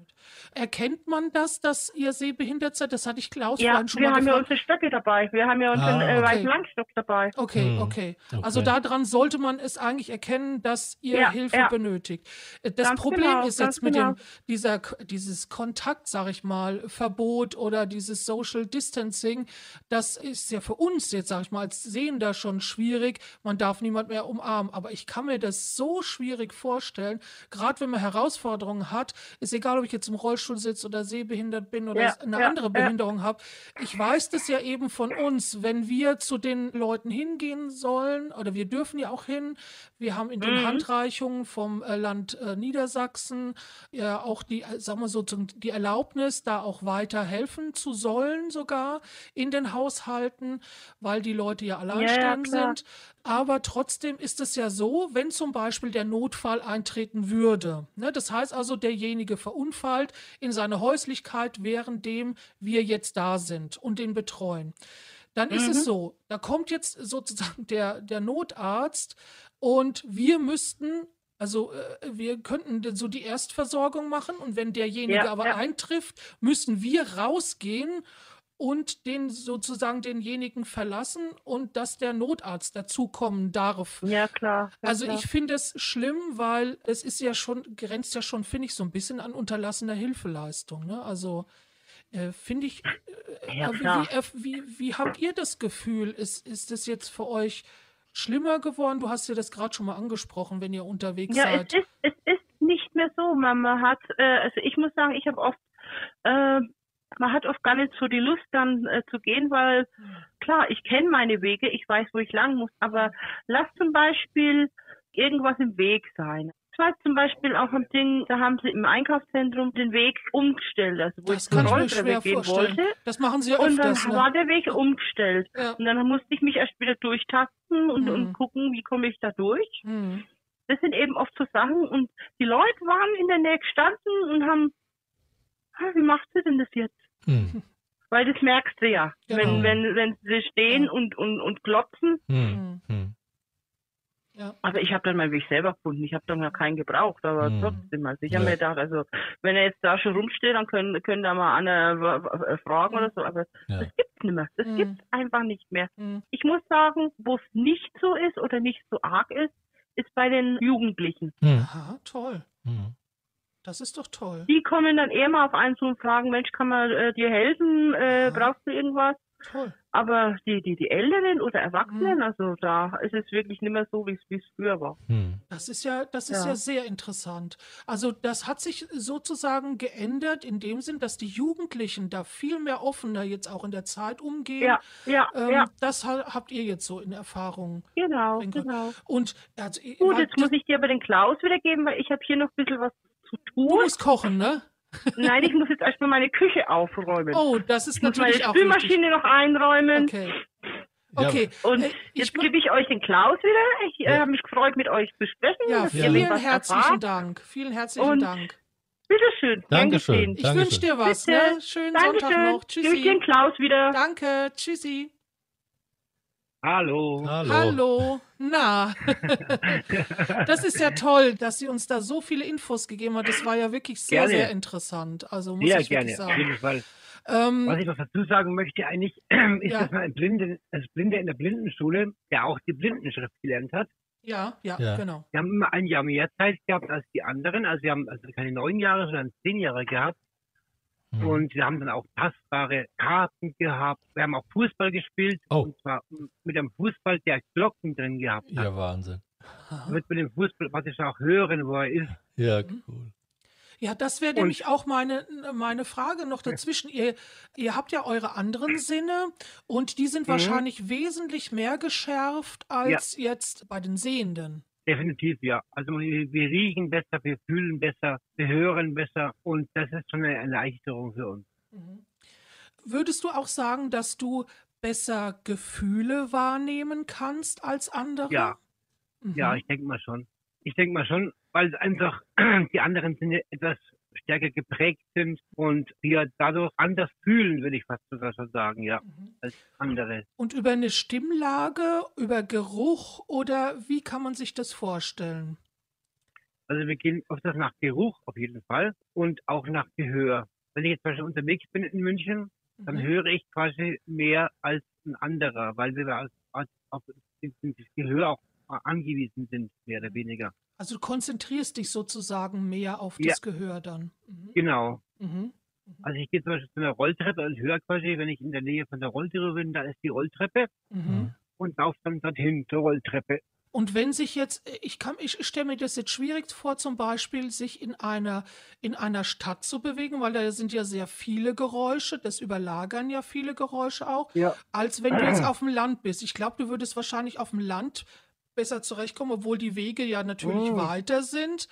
Erkennt man das, dass ihr sehbehindert seid? Das hatte ich Klaus Ja, vorhin schon wir mal haben ja gefragt. unsere Stöcke dabei. Wir haben ja unseren Ah, äh, okay. weißen Langstock dabei. Okay, Hm, okay. okay. Also daran sollte man es eigentlich erkennen, dass ihr Ja, Hilfe ja. benötigt. Äh, Das Ganz Problem genau, ist jetzt mit genau. dem dieser dieses Kontakt, sag ich mal, Verbot oder dieses Social Distancing, das ist ja für uns jetzt, sag ich mal, als Sehender schon schwierig. Man darf niemand mehr umarmen, aber ich kann mir das so schwierig vorstellen, gerade wenn man Herausforderungen hat, ist egal, ob ich jetzt im Rollstuhl sitze oder sehbehindert bin oder Ja, eine ja, andere ja. Behinderung habe. Ich weiß das ja eben von uns, wenn wir zu den Leuten hingehen sollen, oder wir dürfen ja auch hin, wir haben in den Mhm. Handreichungen vom äh, Land äh, Niedersachsen ja auch die, äh, sagen wir so, zum, die Erlaubnis, da auch weiter helfen zu sollen, sogar in den Haushalten, weil die Leute ja alleinstehend sind. Aber trotzdem ist es ja so, wenn zum Beispiel der Notfall eintreten würde. Ne, das heißt also, derjenige verunfallt in seiner Häuslichkeit, währenddem wir jetzt da sind und den betreuen. Dann ist es so, da kommt jetzt sozusagen der, der Notarzt und wir müssten, also äh, wir könnten so die Erstversorgung machen und wenn derjenige Ja, aber ja. eintrifft, müssen wir rausgehen und den sozusagen denjenigen verlassen und dass der Notarzt dazukommen darf. Ja, klar. Ja, Also ich finde es schlimm, weil es ist ja schon, grenzt ja schon, finde ich, so ein bisschen an unterlassener Hilfeleistung. Ne? Also äh, finde ich, äh, Ja, wie, klar. äh, wie, wie habt ihr das Gefühl? Ist, ist es jetzt für euch schlimmer geworden? Du hast ja das gerade schon mal angesprochen, wenn ihr unterwegs Ja, seid. es ist, es ist nicht mehr so. Man, man hat, äh, also ich muss sagen, ich habe oft, äh, man hat oft gar nicht so die Lust dann äh, zu gehen, weil klar, ich kenne meine Wege, ich weiß, wo ich lang muss, aber lass zum Beispiel irgendwas im Weg sein. Es war zum Beispiel auch ein Ding, da haben sie im Einkaufszentrum den Weg umgestellt, also wo Das ich mir Rolltreppe schwer gehen vorstellen. wollte. Das machen sie ja Und dann öfters. war Ne? der Weg umgestellt. Ja. Und dann musste ich mich erst wieder durchtasten und, Mhm. und gucken, wie komme ich da durch Hm. das sind eben oft so Sachen und die Leute waren in der Nähe gestanden und haben, "Ah, wie macht sie denn das jetzt? Hm. Weil das merkst du ja, Genau. wenn, wenn, wenn sie stehen Ja. und, und, und klotzen. Hm. Hm. Ja. Aber ich habe dann meinen Weg selber gefunden. Ich habe dann ja keinen gebraucht, aber Mhm. trotzdem. Also ich habe Ja. mir gedacht, also wenn er jetzt da schon rumsteht, dann können, können da mal andere w- fragen oder so. Aber Ja. das gibt's nicht mehr. Das Mhm. gibt's einfach nicht mehr. Hm. Ich muss sagen, wo es nicht so ist oder nicht so arg ist, ist bei den Jugendlichen. Hm. Aha, toll. Das ist doch toll. Die kommen dann eher mal auf einen zu und fragen, Mensch, kann man äh, dir helfen? Äh, brauchst du irgendwas? Toll. Aber die, die, die Älteren oder Mhm. Erwachsenen, also da ist es wirklich nicht mehr so, wie es früher war. Hm. Das ist ja, das ist ja. Ja. sehr interessant. Also das hat sich sozusagen geändert in dem Sinn, dass die Jugendlichen da viel mehr offener jetzt auch in der Zeit umgehen. Ja, ja, Ähm, ja, Das ha habt ihr jetzt so in Erfahrung. genau, genau. Und also, Gut, jetzt muss ich dir aber den Klaus wiedergeben, weil ich habe hier noch ein bisschen was zu du tun. musst kochen, ne? Nein, ich muss jetzt erstmal meine Küche aufräumen. Oh, das ist ich muss meine natürlich auch wichtig. Spülmaschine noch einräumen. Okay. Ja, Okay. Und Äh, jetzt gebe ich euch den Klaus wieder. Ich äh, habe mich gefreut, mit euch zu sprechen. Ja, vielen herzlichen erfahrt. Dank. Vielen herzlichen Und Dank. Bitteschön. Dankeschön. geschehen. Ich Dankeschön. wünsche dir was, ne? Schönen Sonntag Dankeschön. noch. Gebe ich Tschüssi. den Klaus wieder. Danke. Tschüssi. Hallo. Hallo. Hallo. Na, (laughs) das ist ja toll, dass sie uns da so viele Infos gegeben hat. Das war ja wirklich sehr, Gerne. sehr interessant. Also muss Sehr ich wirklich gerne, auf sagen. jeden Fall. Ähm, Was ich noch dazu sagen möchte eigentlich, (clears throat) ist, Ja. dass man ein Blinde, als Blinde in der Blindenschule, der auch die Blindenschrift gelernt hat, ja, ja, Ja. genau. die haben immer ein Jahr mehr Zeit gehabt als die anderen. Also sie haben also keine neun Jahre, sondern zehn Jahre gehabt. Und wir haben dann auch passbare Karten gehabt. Wir haben auch Fußball gespielt. Oh. Und zwar mit einem Fußball, der Glocken drin gehabt hat. Ja, Wahnsinn. Damit wir den Fußball praktisch auch hören, wo er ist. Ja, Mhm. cool. Ja, das wäre nämlich auch meine, meine Frage noch dazwischen. Ihr, ihr habt ja eure anderen (clears throat) Sinne und die sind Mhm. wahrscheinlich wesentlich mehr geschärft als jetzt bei den Sehenden. Definitiv, ja. Also wir, riechen besser, wir fühlen besser, wir hören besser. Und das ist schon eine Erleichterung für uns. Mhm. Würdest du auch sagen, dass du besser Gefühle wahrnehmen kannst als andere? Ja. Mhm. Ja, ich denke mal schon. Ich denke mal schon, weil es einfach (clears throat) die anderen Sinne etwas stärker geprägt sind und wir dadurch anders fühlen, würde ich fast sogar schon sagen, ja, Mhm. als andere. Und über eine Stimmlage, über Geruch oder wie kann man sich das vorstellen? Also wir gehen öfters nach Geruch auf jeden Fall und auch nach Gehör. Wenn ich jetzt zum Beispiel unterwegs bin in München, dann Mhm. höre ich quasi mehr als ein anderer, weil wir als, als, auf das Gehör auch angewiesen sind, mehr oder weniger. Also du konzentrierst dich sozusagen mehr auf Ja. das Gehör dann. Mhm. Genau. Mhm. Also ich gehe zum Beispiel zu einer Rolltreppe und höre quasi, wenn ich in der Nähe von der Rolltreppe bin, da ist die Rolltreppe Mhm. und laufe dann dorthin zur Rolltreppe. Und wenn sich jetzt, ich kann, ich stelle mir das jetzt schwierig vor, zum Beispiel sich in einer, in einer Stadt zu bewegen, weil da sind ja sehr viele Geräusche, das überlagern ja viele Geräusche auch, Ja. als wenn du jetzt (clears throat) auf dem Land bist. Ich glaube, du würdest wahrscheinlich auf dem Land besser zurechtkommen, obwohl die Wege ja natürlich Mm. weiter sind,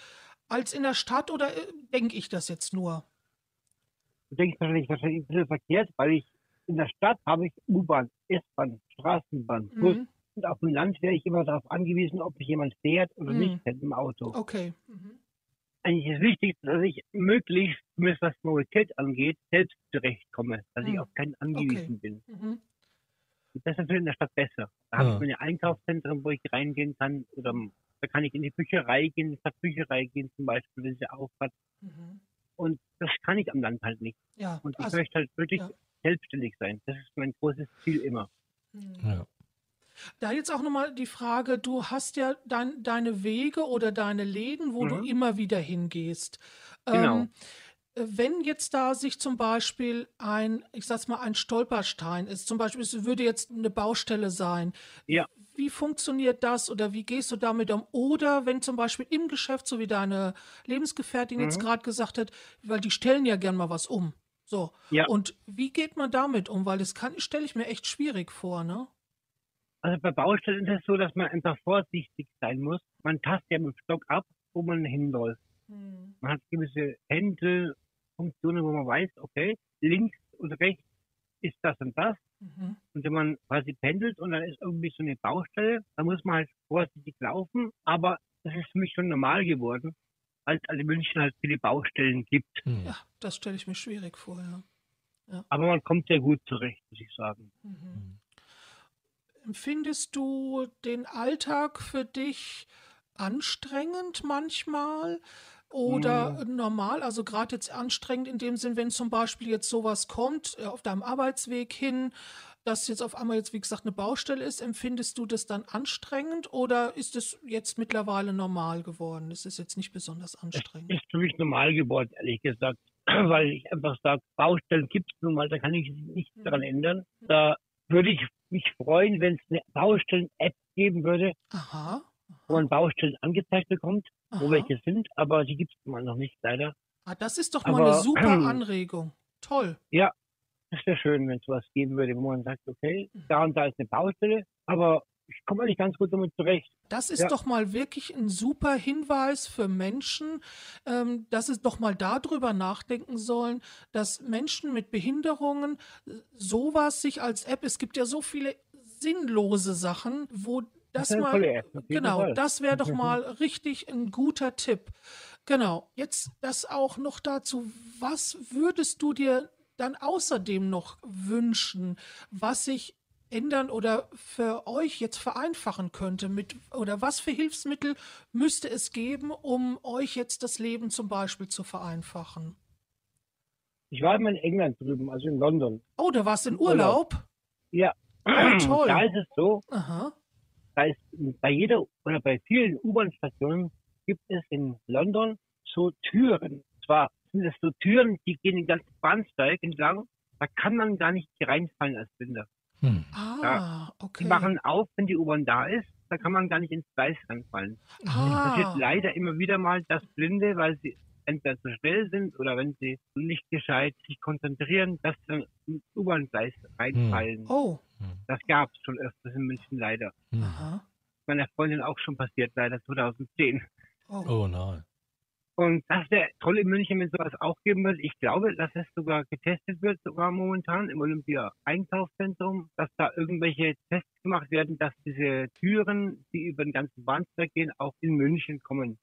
als in der Stadt oder äh, denke ich das jetzt nur? Du denkst wahrscheinlich, wahrscheinlich ein bisschen verkehrt, weil ich in der Stadt habe ich U-Bahn, S-Bahn, Straßenbahn, Bus. Mhm. Und auf dem Land wäre ich immer darauf angewiesen, ob mich jemand fährt oder Mhm. nicht fährt im Auto. Okay. Mhm. Eigentlich ist wichtig, dass ich möglichst, zumindest was Mobilität angeht, selbst zurechtkomme, dass ich Mhm. auf keinen angewiesen bin. Mhm. Und das ist natürlich in der Stadt besser. Da habe Ja. ich meine Einkaufszentren, wo ich reingehen kann oder da kann ich in die Bücherei gehen, in die Stadtbücherei gehen zum Beispiel, wenn sie auf hat. Mhm. Und das kann ich am Land halt nicht. Ja, Und ich also, möchte halt wirklich ja. selbstständig sein. Das ist mein großes Ziel immer. Ja. Da jetzt auch nochmal die Frage, du hast ja dein, deine Wege oder deine Läden, wo du Mhm. immer wieder hingehst. Genau. Ähm, äh, wenn jetzt da sich zum Beispiel ein, ich sag's mal, ein Stolperstein ist, zum Beispiel, es würde jetzt eine Baustelle sein. Ja. Wie funktioniert das oder wie gehst du damit um? Oder wenn zum Beispiel im Geschäft, so wie deine Lebensgefährtin jetzt Mhm. gerade gesagt hat, weil die stellen ja gern mal was um. So. Ja. Und wie geht man damit um? Weil das kann, stelle ich mir echt schwierig vor, ne? Also bei Baustellen ist es so, dass man einfach vorsichtig sein muss. Man tastet ja mit dem Stock ab, wo man hinläuft. Hm. Man hat gewisse Händelfunktionen, wo man weiß, okay, links und rechts ist das und das. Mhm. Und wenn man quasi pendelt und dann ist irgendwie so eine Baustelle, dann muss man halt vorsichtig laufen. Aber das ist für mich schon normal geworden, weil es in München halt viele Baustellen gibt. Hm. Ja, das stelle ich mir schwierig vor, ja. Aber man kommt sehr gut zurecht, muss ich sagen. Mhm. Empfindest du den Alltag für dich anstrengend manchmal oder normal? Also gerade jetzt anstrengend in dem Sinn, wenn zum Beispiel jetzt sowas kommt äh, auf deinem Arbeitsweg hin, dass jetzt auf einmal jetzt, wie gesagt, eine Baustelle ist, empfindest du das dann anstrengend oder ist es jetzt mittlerweile normal geworden? Es ist jetzt nicht besonders Es anstrengend. ist für mich normal geworden, ehrlich gesagt. (clears throat) Weil ich einfach sage, Baustellen gibt es nun mal, da kann ich nichts Mhm. daran ändern. Da würde ich mich freuen, wenn es eine Baustellen-App geben würde, Aha. wo man Baustellen angezeigt bekommt, wo aha. welche sind, aber die gibt es mal noch nicht, leider. Ah, das ist doch mal Aber- eine super Anregung. Toll. Das wäre schön, wenn es was geben würde, wo man sagt, okay, da und da ist eine Baustelle, aber ich komme eigentlich ganz gut damit zurecht. Das ist Ja. doch mal wirklich ein super Hinweis für Menschen, ähm, dass sie doch mal darüber nachdenken sollen, dass Menschen mit Behinderungen äh, sowas sich als App, es gibt ja so viele sinnlose Sachen, wo das ist eine mal, genau, Fall. das wäre doch mal richtig ein guter Tipp. Genau, jetzt das auch noch dazu, was würdest du dir dann außerdem noch wünschen, was sich ändern oder für euch jetzt vereinfachen könnte mit oder was für Hilfsmittel müsste es geben, um euch jetzt das Leben zum Beispiel zu vereinfachen? Ich war immer in England drüben, also in London. Oh, da warst du in Urlaub. Urlaub? Ja. Oh, toll. Da ist es so, Aha. Da ist bei jeder oder bei vielen U-Bahn-Stationen gibt es in London so Türen. Und zwar sind es so Türen, die gehen den ganzen Bahnsteig entlang. Da kann man gar nicht reinfallen als Blinder. Hm. Ah, Die okay. machen auf, wenn die U-Bahn da ist. Da kann man gar nicht ins Gleis reinfallen. Es passiert Ah, leider immer wieder mal, dass Blinde, weil sie entweder zu schnell sind oder wenn sie nicht gescheit sich konzentrieren, dass sie dann ins U-Bahn-Gleis reinfallen. oh, Das gab es schon öfters in München leider. Hm. aha. Meiner Freundin auch schon passiert, leider 2010. Oh. Oh nein. Und das wäre toll in München, wenn sowas auch geben wird. Ich glaube, dass es sogar getestet wird, sogar momentan im Olympia-Einkaufszentrum, dass da irgendwelche Tests gemacht werden, dass diese Türen, die über den ganzen Bahnsteig gehen, auch in München kommen.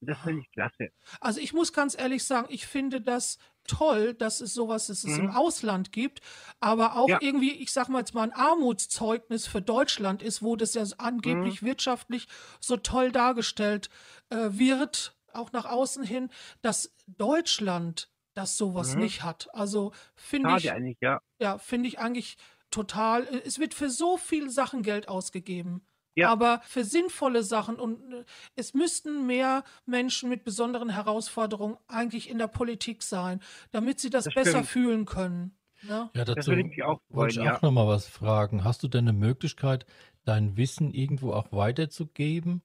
Und Das finde ich klasse. Also ich muss ganz ehrlich sagen, ich finde das toll, dass es sowas dass es im Mhm. Ausland gibt, aber auch Ja. irgendwie, ich sag mal jetzt mal ein Armutszeugnis für Deutschland ist, wo das ja angeblich Mhm. wirtschaftlich so toll dargestellt äh, wird, auch nach außen hin, dass Deutschland das sowas Mhm. nicht hat. Also finde ich, eigentlich, ja. ja, finde ich eigentlich total. äh, Es wird für so viele Sachen Geld ausgegeben. Ja. Aber für sinnvolle Sachen und äh, es müssten mehr Menschen mit besonderen Herausforderungen eigentlich in der Politik sein, damit sie das, Das besser stimmt. fühlen können. Ne? Ja, dazu würde mich auch wollte ich auch ja. noch mal was fragen. Hast du denn eine Möglichkeit, dein Wissen irgendwo auch weiterzugeben?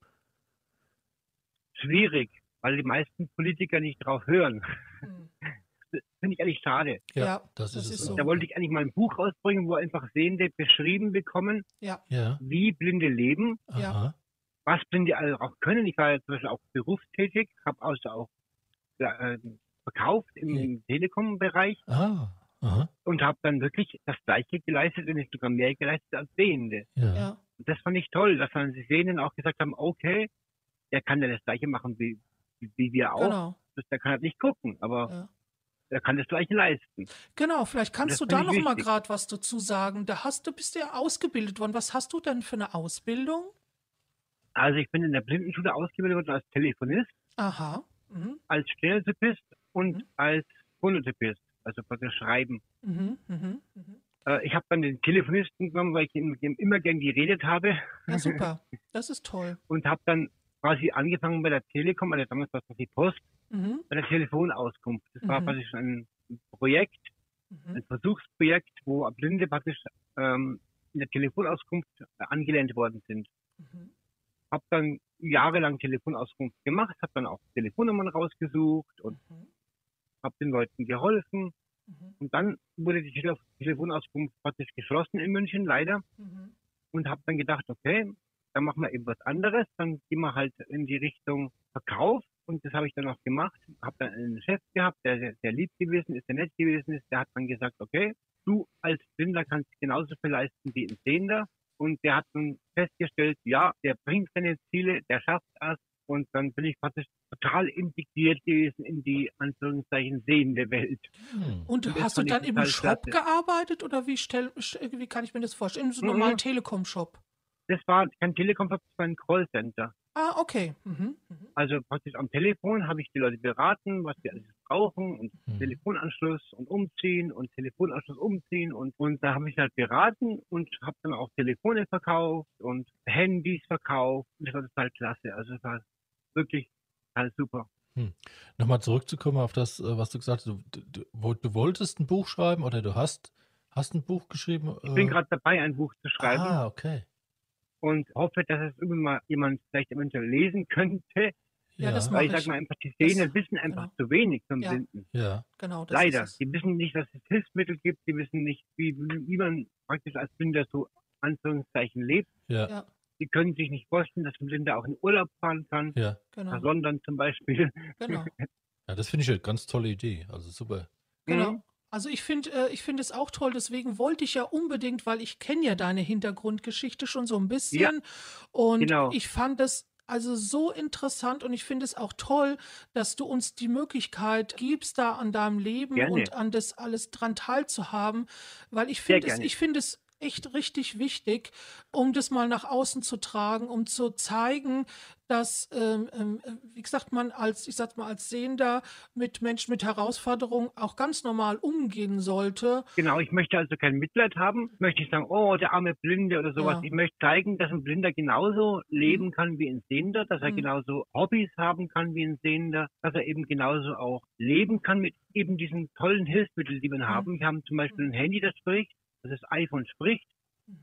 Schwierig, weil die meisten Politiker nicht drauf hören. Hm. Finde ich eigentlich schade. Ja, das, das ist, ist es. so. Da wollte ich eigentlich mal ein Buch rausbringen, wo einfach Sehende beschrieben bekommen, Ja, Ja, wie Blinde leben, Ja. was Blinde also auch können. Ich war ja zum Beispiel auch berufstätig, habe also auch äh, verkauft im, Ja. im Telekom-Bereich Ah, und habe dann wirklich das Gleiche geleistet, wenn nicht sogar mehr geleistet als Sehende. Ja. ja, Und das fand ich toll, dass dann die Sehenden auch gesagt haben, okay, der kann ja das Gleiche machen wie, wie, wir auch. genau. Der kann halt nicht gucken, aber Ja. Er kann das Gleiche leisten. Genau, vielleicht kannst du da noch mal wichtig. gerade was dazu sagen. Da hast du bist ja ausgebildet worden. Was hast du denn für eine Ausbildung? Also ich bin in der Blindenschule ausgebildet worden als Telefonist, Aha. Mhm. als Stenotypist und Mhm. als Phonotypist. also praktisch schreiben. Mhm, mhm, mhm. Äh, ich habe dann den Telefonisten genommen, weil ich mit ihm immer gern geredet habe Ja, super. (laughs) Das ist toll. und habe dann quasi angefangen bei der Telekom, also damals war es noch die Post, Mhm, bei der Telefonauskunft. Das war Mhm. praktisch ein Projekt, mhm, ein Versuchsprojekt, wo Blinde praktisch ähm, in der Telefonauskunft angelernt worden sind. mhm. Habe dann jahrelang Telefonauskunft gemacht, habe dann auch Telefonnummern rausgesucht und Mhm, habe den Leuten geholfen. mhm, Und dann wurde die Tele Telefonauskunft praktisch geschlossen in München, leider. mhm. Und habe dann gedacht, okay, dann machen wir eben was anderes. Dann gehen wir halt in die Richtung Verkauf. Und das habe ich dann auch gemacht. Habe dann einen Chef gehabt, der sehr, sehr lieb gewesen ist, der nett gewesen ist. Der hat dann gesagt, okay, du als Blinder kannst genauso viel leisten wie ein Sehender. Und der hat dann festgestellt, ja, der bringt seine Ziele, der schafft es. Und dann bin ich praktisch total integriert gewesen in die Anführungszeichen sehende Welt. Hm. Und Das hast du dann im Shop klasse. gearbeitet oder wie, stell, st- wie kann ich mir das vorstellen? In so einem Mhm. normalen Telekom-Shop? Das war kein Telekom, das war ein Callcenter. Ah, okay. Mhm. Mhm. Also praktisch am Telefon habe ich die Leute beraten, was sie alles brauchen und Mhm. Telefonanschluss und umziehen und Telefonanschluss umziehen und, und da habe ich halt beraten und habe dann auch Telefone verkauft und Handys verkauft. Und das war total klasse. Also es war wirklich total super. Nochmal zurückzukommen auf das, äh, was du gesagt hast. Du, du, du wolltest ein Buch schreiben oder du hast, hast ein Buch geschrieben? Ich bin gerade dabei, ein Buch zu schreiben Ah, okay. Und hoffe, dass es irgendwann mal jemand vielleicht eventuell lesen könnte. Ja, das Weil ich Mach sag ich. mal, einfach die Das- wissen einfach genau. zu wenig vom Ja. Blinden. Ja. Genau, das Leider. ist es. Die wissen nicht, dass es Hilfsmittel gibt. Die wissen nicht, wie, wie man praktisch als Blinder so Anführungszeichen lebt. Ja. Ja, Die können sich nicht vorstellen, dass ein Blinder auch in Urlaub fahren kann. Ja. genau. Nach London zum Beispiel. genau. (laughs) Ja, das finde ich eine ganz tolle Idee. Also super. Genau. Also ich finde, äh, ich finde es auch toll. Deswegen wollte ich ja unbedingt, weil ich kenne ja deine Hintergrundgeschichte schon so ein bisschen und genau. ich fand es also so interessant und ich finde es auch toll, dass du uns die Möglichkeit gibst, da an deinem Leben Gerne. und an das alles dran teilzuhaben, weil ich finde es, ich finde es echt richtig wichtig, um das mal nach außen zu tragen, um zu zeigen, dass, ähm, ähm, äh, wie gesagt, man als, ich sag mal, als Sehender mit Menschen mit Herausforderungen auch ganz normal umgehen sollte. Genau, ich möchte also kein Mitleid haben. Ich möchte nicht sagen, oh, der arme Blinde oder sowas. Ja. Mhm. Ich möchte zeigen, dass ein Blinder genauso leben kann wie ein Sehender, dass er Mhm. genauso Hobbys haben kann wie ein Sehender, dass er eben genauso auch leben kann mit eben diesen tollen Hilfsmitteln, die wir Mhm. haben. Wir haben zum Beispiel ein Handy, das spricht. Das iPhone spricht.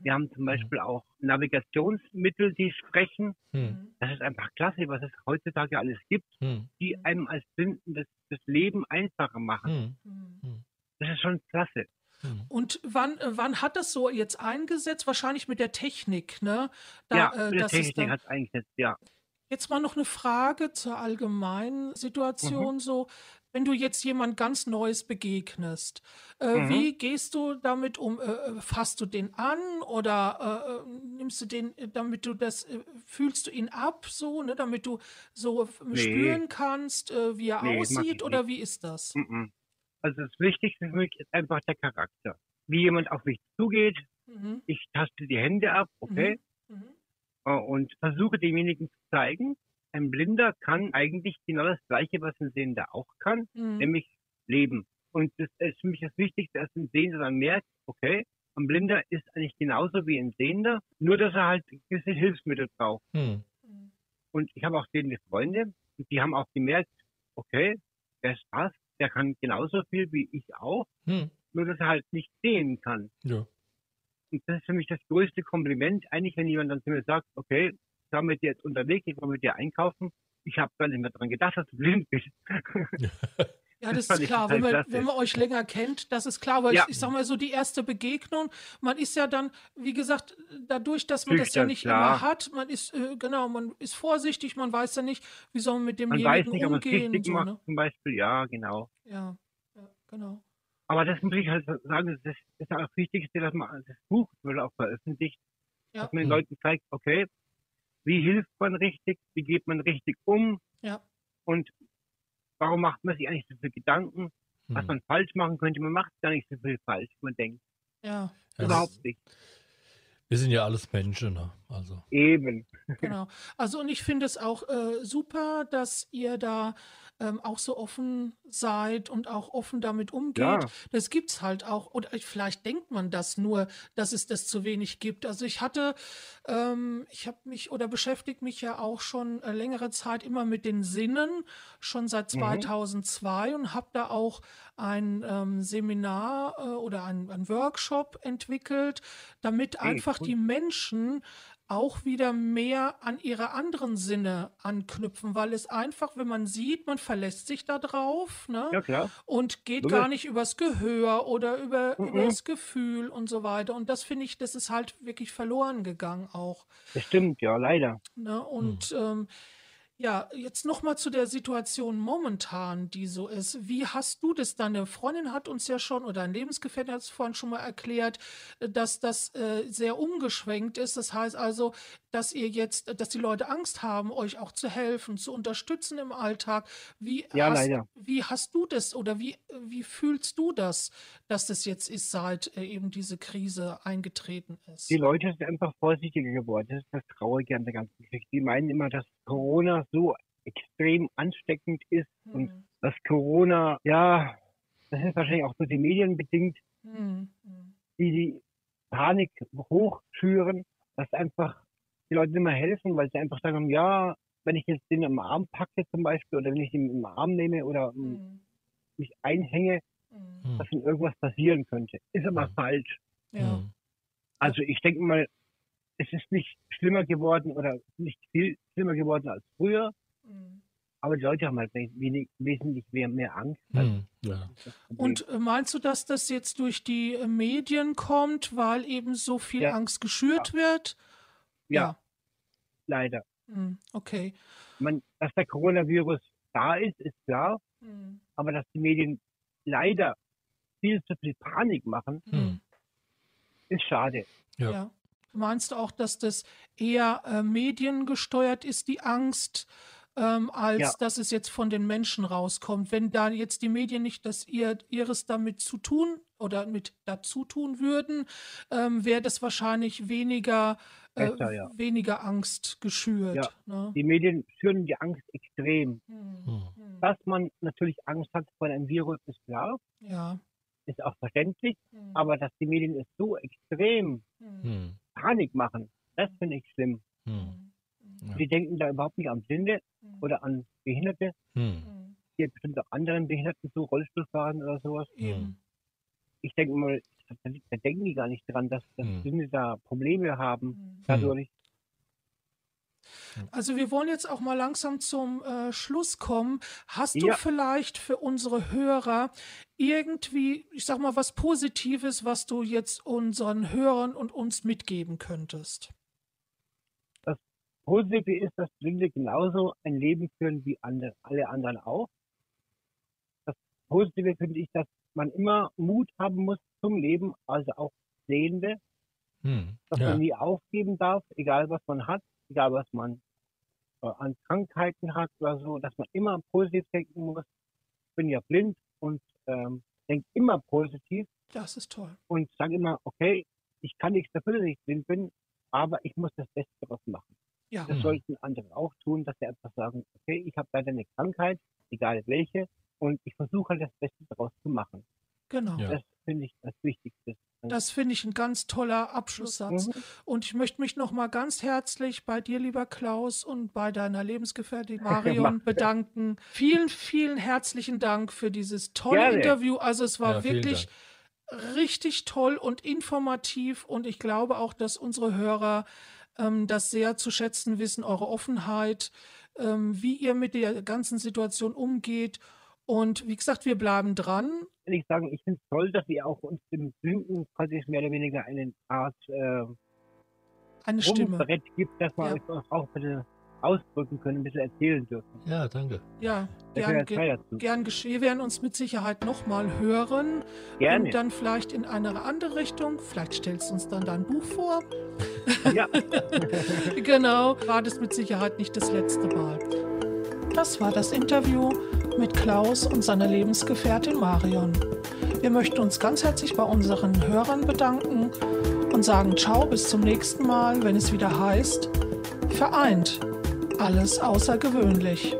Wir haben zum Beispiel auch Navigationsmittel, die sprechen. Hm. Das ist einfach klasse, was es heutzutage alles gibt, Hm. die einem als Blinden das, das Leben einfacher machen. Hm. Das ist schon klasse. Hm. Und wann, äh, wann hat das so jetzt eingesetzt? Wahrscheinlich mit der Technik, ne? Da, ja, äh, mit der das ist Technik hat es eingesetzt, ja. Jetzt mal noch eine Frage zur allgemeinen Situation Mhm. so. Wenn du jetzt jemand ganz Neues begegnest, äh, Mhm. wie gehst du damit um? Äh, äh, fasst du den an oder äh, äh, nimmst du den, äh, damit du das, fühlst du ihn ab so, ne, damit du so Nee. spüren kannst, wie er Nee, aussieht oder wie ist das? Mhm. Also das Wichtigste für mich ist einfach der Charakter. Wie jemand auf mich zugeht, Mhm. ich taste die Hände ab, okay, Mhm. äh, und versuche demjenigen zu zeigen, ein Blinder kann eigentlich genau das Gleiche, was ein Sehender auch kann, Mhm. nämlich leben. Und das ist für mich das Wichtigste, dass ein Sehender dann merkt, okay, ein Blinder ist eigentlich genauso wie ein Sehender, nur dass er halt gewisse Hilfsmittel braucht. Hm. Mhm. Und ich habe auch sehende Freunde, und die haben auch gemerkt, okay, der ist was, der kann genauso viel wie ich auch, Hm. nur dass er halt nicht sehen kann. Ja. Und das ist für mich das größte Kompliment, eigentlich, wenn jemand dann zu mir sagt, okay, ich war mit dir jetzt unterwegs, ich war mit dir einkaufen, ich habe gar nicht mehr daran gedacht, dass du blind bist. (laughs) Ja, Das das ist klar. Wenn man, wenn man euch länger kennt, das ist klar. Weil Ja. ich, ich sag mal so, die erste Begegnung, man ist ja dann, wie gesagt, dadurch, dass man das ja Schüchtern, nicht klar. immer hat, man ist, äh, genau, man ist vorsichtig, man weiß ja nicht, wie soll man mit Man weiß nicht, man umgehen. richtig So, macht, ne? zum Beispiel, ja, genau. Ja, ja, genau. Aber das muss ich halt sagen, das ist auch das Wichtigste, dass man das Buch wird auch veröffentlicht, Ja. dass man den Mhm. Leuten zeigt, okay, wie hilft man richtig, wie geht man richtig um Ja. und warum macht man sich eigentlich so viele Gedanken, was Hm. man falsch machen könnte. Man macht gar nicht so viel falsch, wie man denkt. Ja. Ja, Überhaupt nicht. Wir sind ja alles Menschen. Ne? Also. Eben. Genau. Also und ich finde es auch äh, super, dass ihr da ähm, auch so offen seid und auch offen damit umgeht. Ja. Das gibt's halt auch. Oder vielleicht denkt man das nur, dass es das zu wenig gibt. Also ich hatte, ähm, ich habe mich oder beschäftige mich ja auch schon äh, längere Zeit immer mit den Sinnen, schon seit Mhm. 2002 und habe da auch ein ähm, Seminar äh, oder ein, ein Workshop entwickelt, damit einfach cool. die Menschen auch wieder mehr an ihre anderen Sinne anknüpfen, weil es einfach, wenn man sieht, man verlässt sich da drauf, ne? Ja, klar. Und geht Logisch. gar nicht übers Gehör oder über, Mhm. über das Gefühl und so weiter. Und das finde ich, das ist halt wirklich verloren gegangen auch. Das stimmt, ja, leider. Ne? Und ähm, ja, jetzt nochmal zu der Situation momentan, die so ist. Wie hast du das? Deine Freundin hat uns ja schon, oder ein Lebensgefährte hat es vorhin schon mal erklärt, dass das äh, sehr umgeschwenkt ist. Das heißt also, dass ihr jetzt, dass die Leute Angst haben, euch auch zu helfen, zu unterstützen im Alltag. Wie Ja, hast, leider. Wie hast du das oder wie, wie fühlst du das, dass das jetzt ist, seit äh, eben diese Krise eingetreten ist? Die Leute sind einfach vorsichtiger geworden. Das ist das Traurige an der ganzen Geschichte. Die meinen immer, dass Corona so extrem ansteckend ist und Hm, dass Corona, ja, das ist wahrscheinlich auch durch die Medien bedingt, hm, hm, die die Panik hochschüren, dass einfach die Leute nicht mehr helfen, weil sie einfach sagen, ja, wenn ich jetzt den am Arm packe zum Beispiel oder wenn ich ihn im Arm nehme oder mm, hm, mich einhänge, hm. Hm. dass ihm irgendwas passieren könnte. Ist aber Mhm. falsch. Ja. Also ich denke mal, es ist nicht schlimmer geworden oder nicht viel schlimmer geworden als früher, hm. aber die Leute haben halt wenig, wesentlich mehr, mehr Angst. Also Hm. Ja. Und äh, meinst du, dass das jetzt durch die äh, Medien kommt, weil eben so viel Ja. Angst geschürt wird? ja, leider. Ja. Hm, Okay. Man, dass der Coronavirus da ist, ist klar, Hm, aber dass die Medien leider viel zu viel Panik machen, Hm. ist schade. Ja. Ja. Meinst du auch, dass das eher äh, mediengesteuert ist, die Angst, ähm, als Ja. dass es jetzt von den Menschen rauskommt? Wenn da jetzt die Medien nicht das ihr, ihres damit zu tun oder mit dazu tun würden, ähm, wäre das wahrscheinlich weniger, äh, Besser, ja. weniger Angst geschürt. Ja. Ne? Die Medien schüren die Angst extrem. Hm, Hm. hm, Dass man natürlich Angst hat vor einem Virus, ist klar, Ja. ist auch verständlich, Hm, aber dass die Medien es so extrem hm, Hm. Panik machen, das finde ich schlimm. Ja. Die denken da überhaupt nicht an Blinde hm, oder an Behinderte, Hm. hm, die bestimmt auch anderen Behinderten so Rollstuhl fahren oder sowas. Eben. Ich denke mal, da, da denken die gar nicht dran, dass, dass Hm. Blinde da Probleme haben Hm. dadurch. Also wir wollen jetzt auch mal langsam zum äh, Schluss kommen. Hast du Ja. vielleicht für unsere Hörer irgendwie, ich sag mal, was Positives, was du jetzt unseren Hörern und uns mitgeben könntest? Positive ist, dass Blinde genauso ein Leben führen wie andere, alle anderen auch. Das Positive finde ich, dass man immer Mut haben muss zum Leben, also auch Sehende, Hm. dass Ja. man nie aufgeben darf, egal was man hat, egal was man äh, an Krankheiten hat oder so, dass man immer positiv denken muss. Ich bin ja blind und ähm, denke immer positiv Das ist toll. und sage immer, okay, ich kann nichts dafür, dass ich blind bin, aber ich muss das Beste daraus machen. Ja. Das Mhm. sollten andere auch tun, dass sie einfach sagen, okay, ich habe leider eine Krankheit, egal welche, und ich versuche halt das Beste daraus zu machen. Genau. Ja. Das finde ich das Wichtigste. Das finde ich ein ganz toller Abschlusssatz. Mhm. Und ich möchte mich noch mal ganz herzlich bei dir, lieber Klaus, und bei deiner Lebensgefährtin (laughs) Marion bedanken. Vielen, vielen herzlichen Dank für dieses tolle Gerne. Interview. Also es war Ja, wirklich richtig toll und informativ und ich glaube auch, dass unsere Hörer ähm, das sehr zu schätzen wissen, eure Offenheit, ähm, wie ihr mit der ganzen Situation umgeht. Und wie gesagt, wir bleiben dran. Will ich sagen, ich finde es toll, dass ihr auch uns dem Blinden quasi mehr oder weniger eine Art äh, Eine Stimme. Gibt, dass wir Ja. euch auch ein bisschen ausdrücken können, ein bisschen erzählen dürfen. ja, danke. Ja, gern, ge gern geschehen. Wir werden uns mit Sicherheit nochmal hören. Gerne. Und dann vielleicht in eine andere Richtung. Vielleicht stellst du uns dann dein Buch vor. Ja, (laughs) genau, war das mit Sicherheit nicht das letzte Mal. Das war das Interview mit Klaus und seiner Lebensgefährtin Marion. Wir möchten uns ganz herzlich bei unseren Hörern bedanken und sagen Ciao bis zum nächsten Mal, wenn es wieder heißt, vereint, alles außergewöhnlich.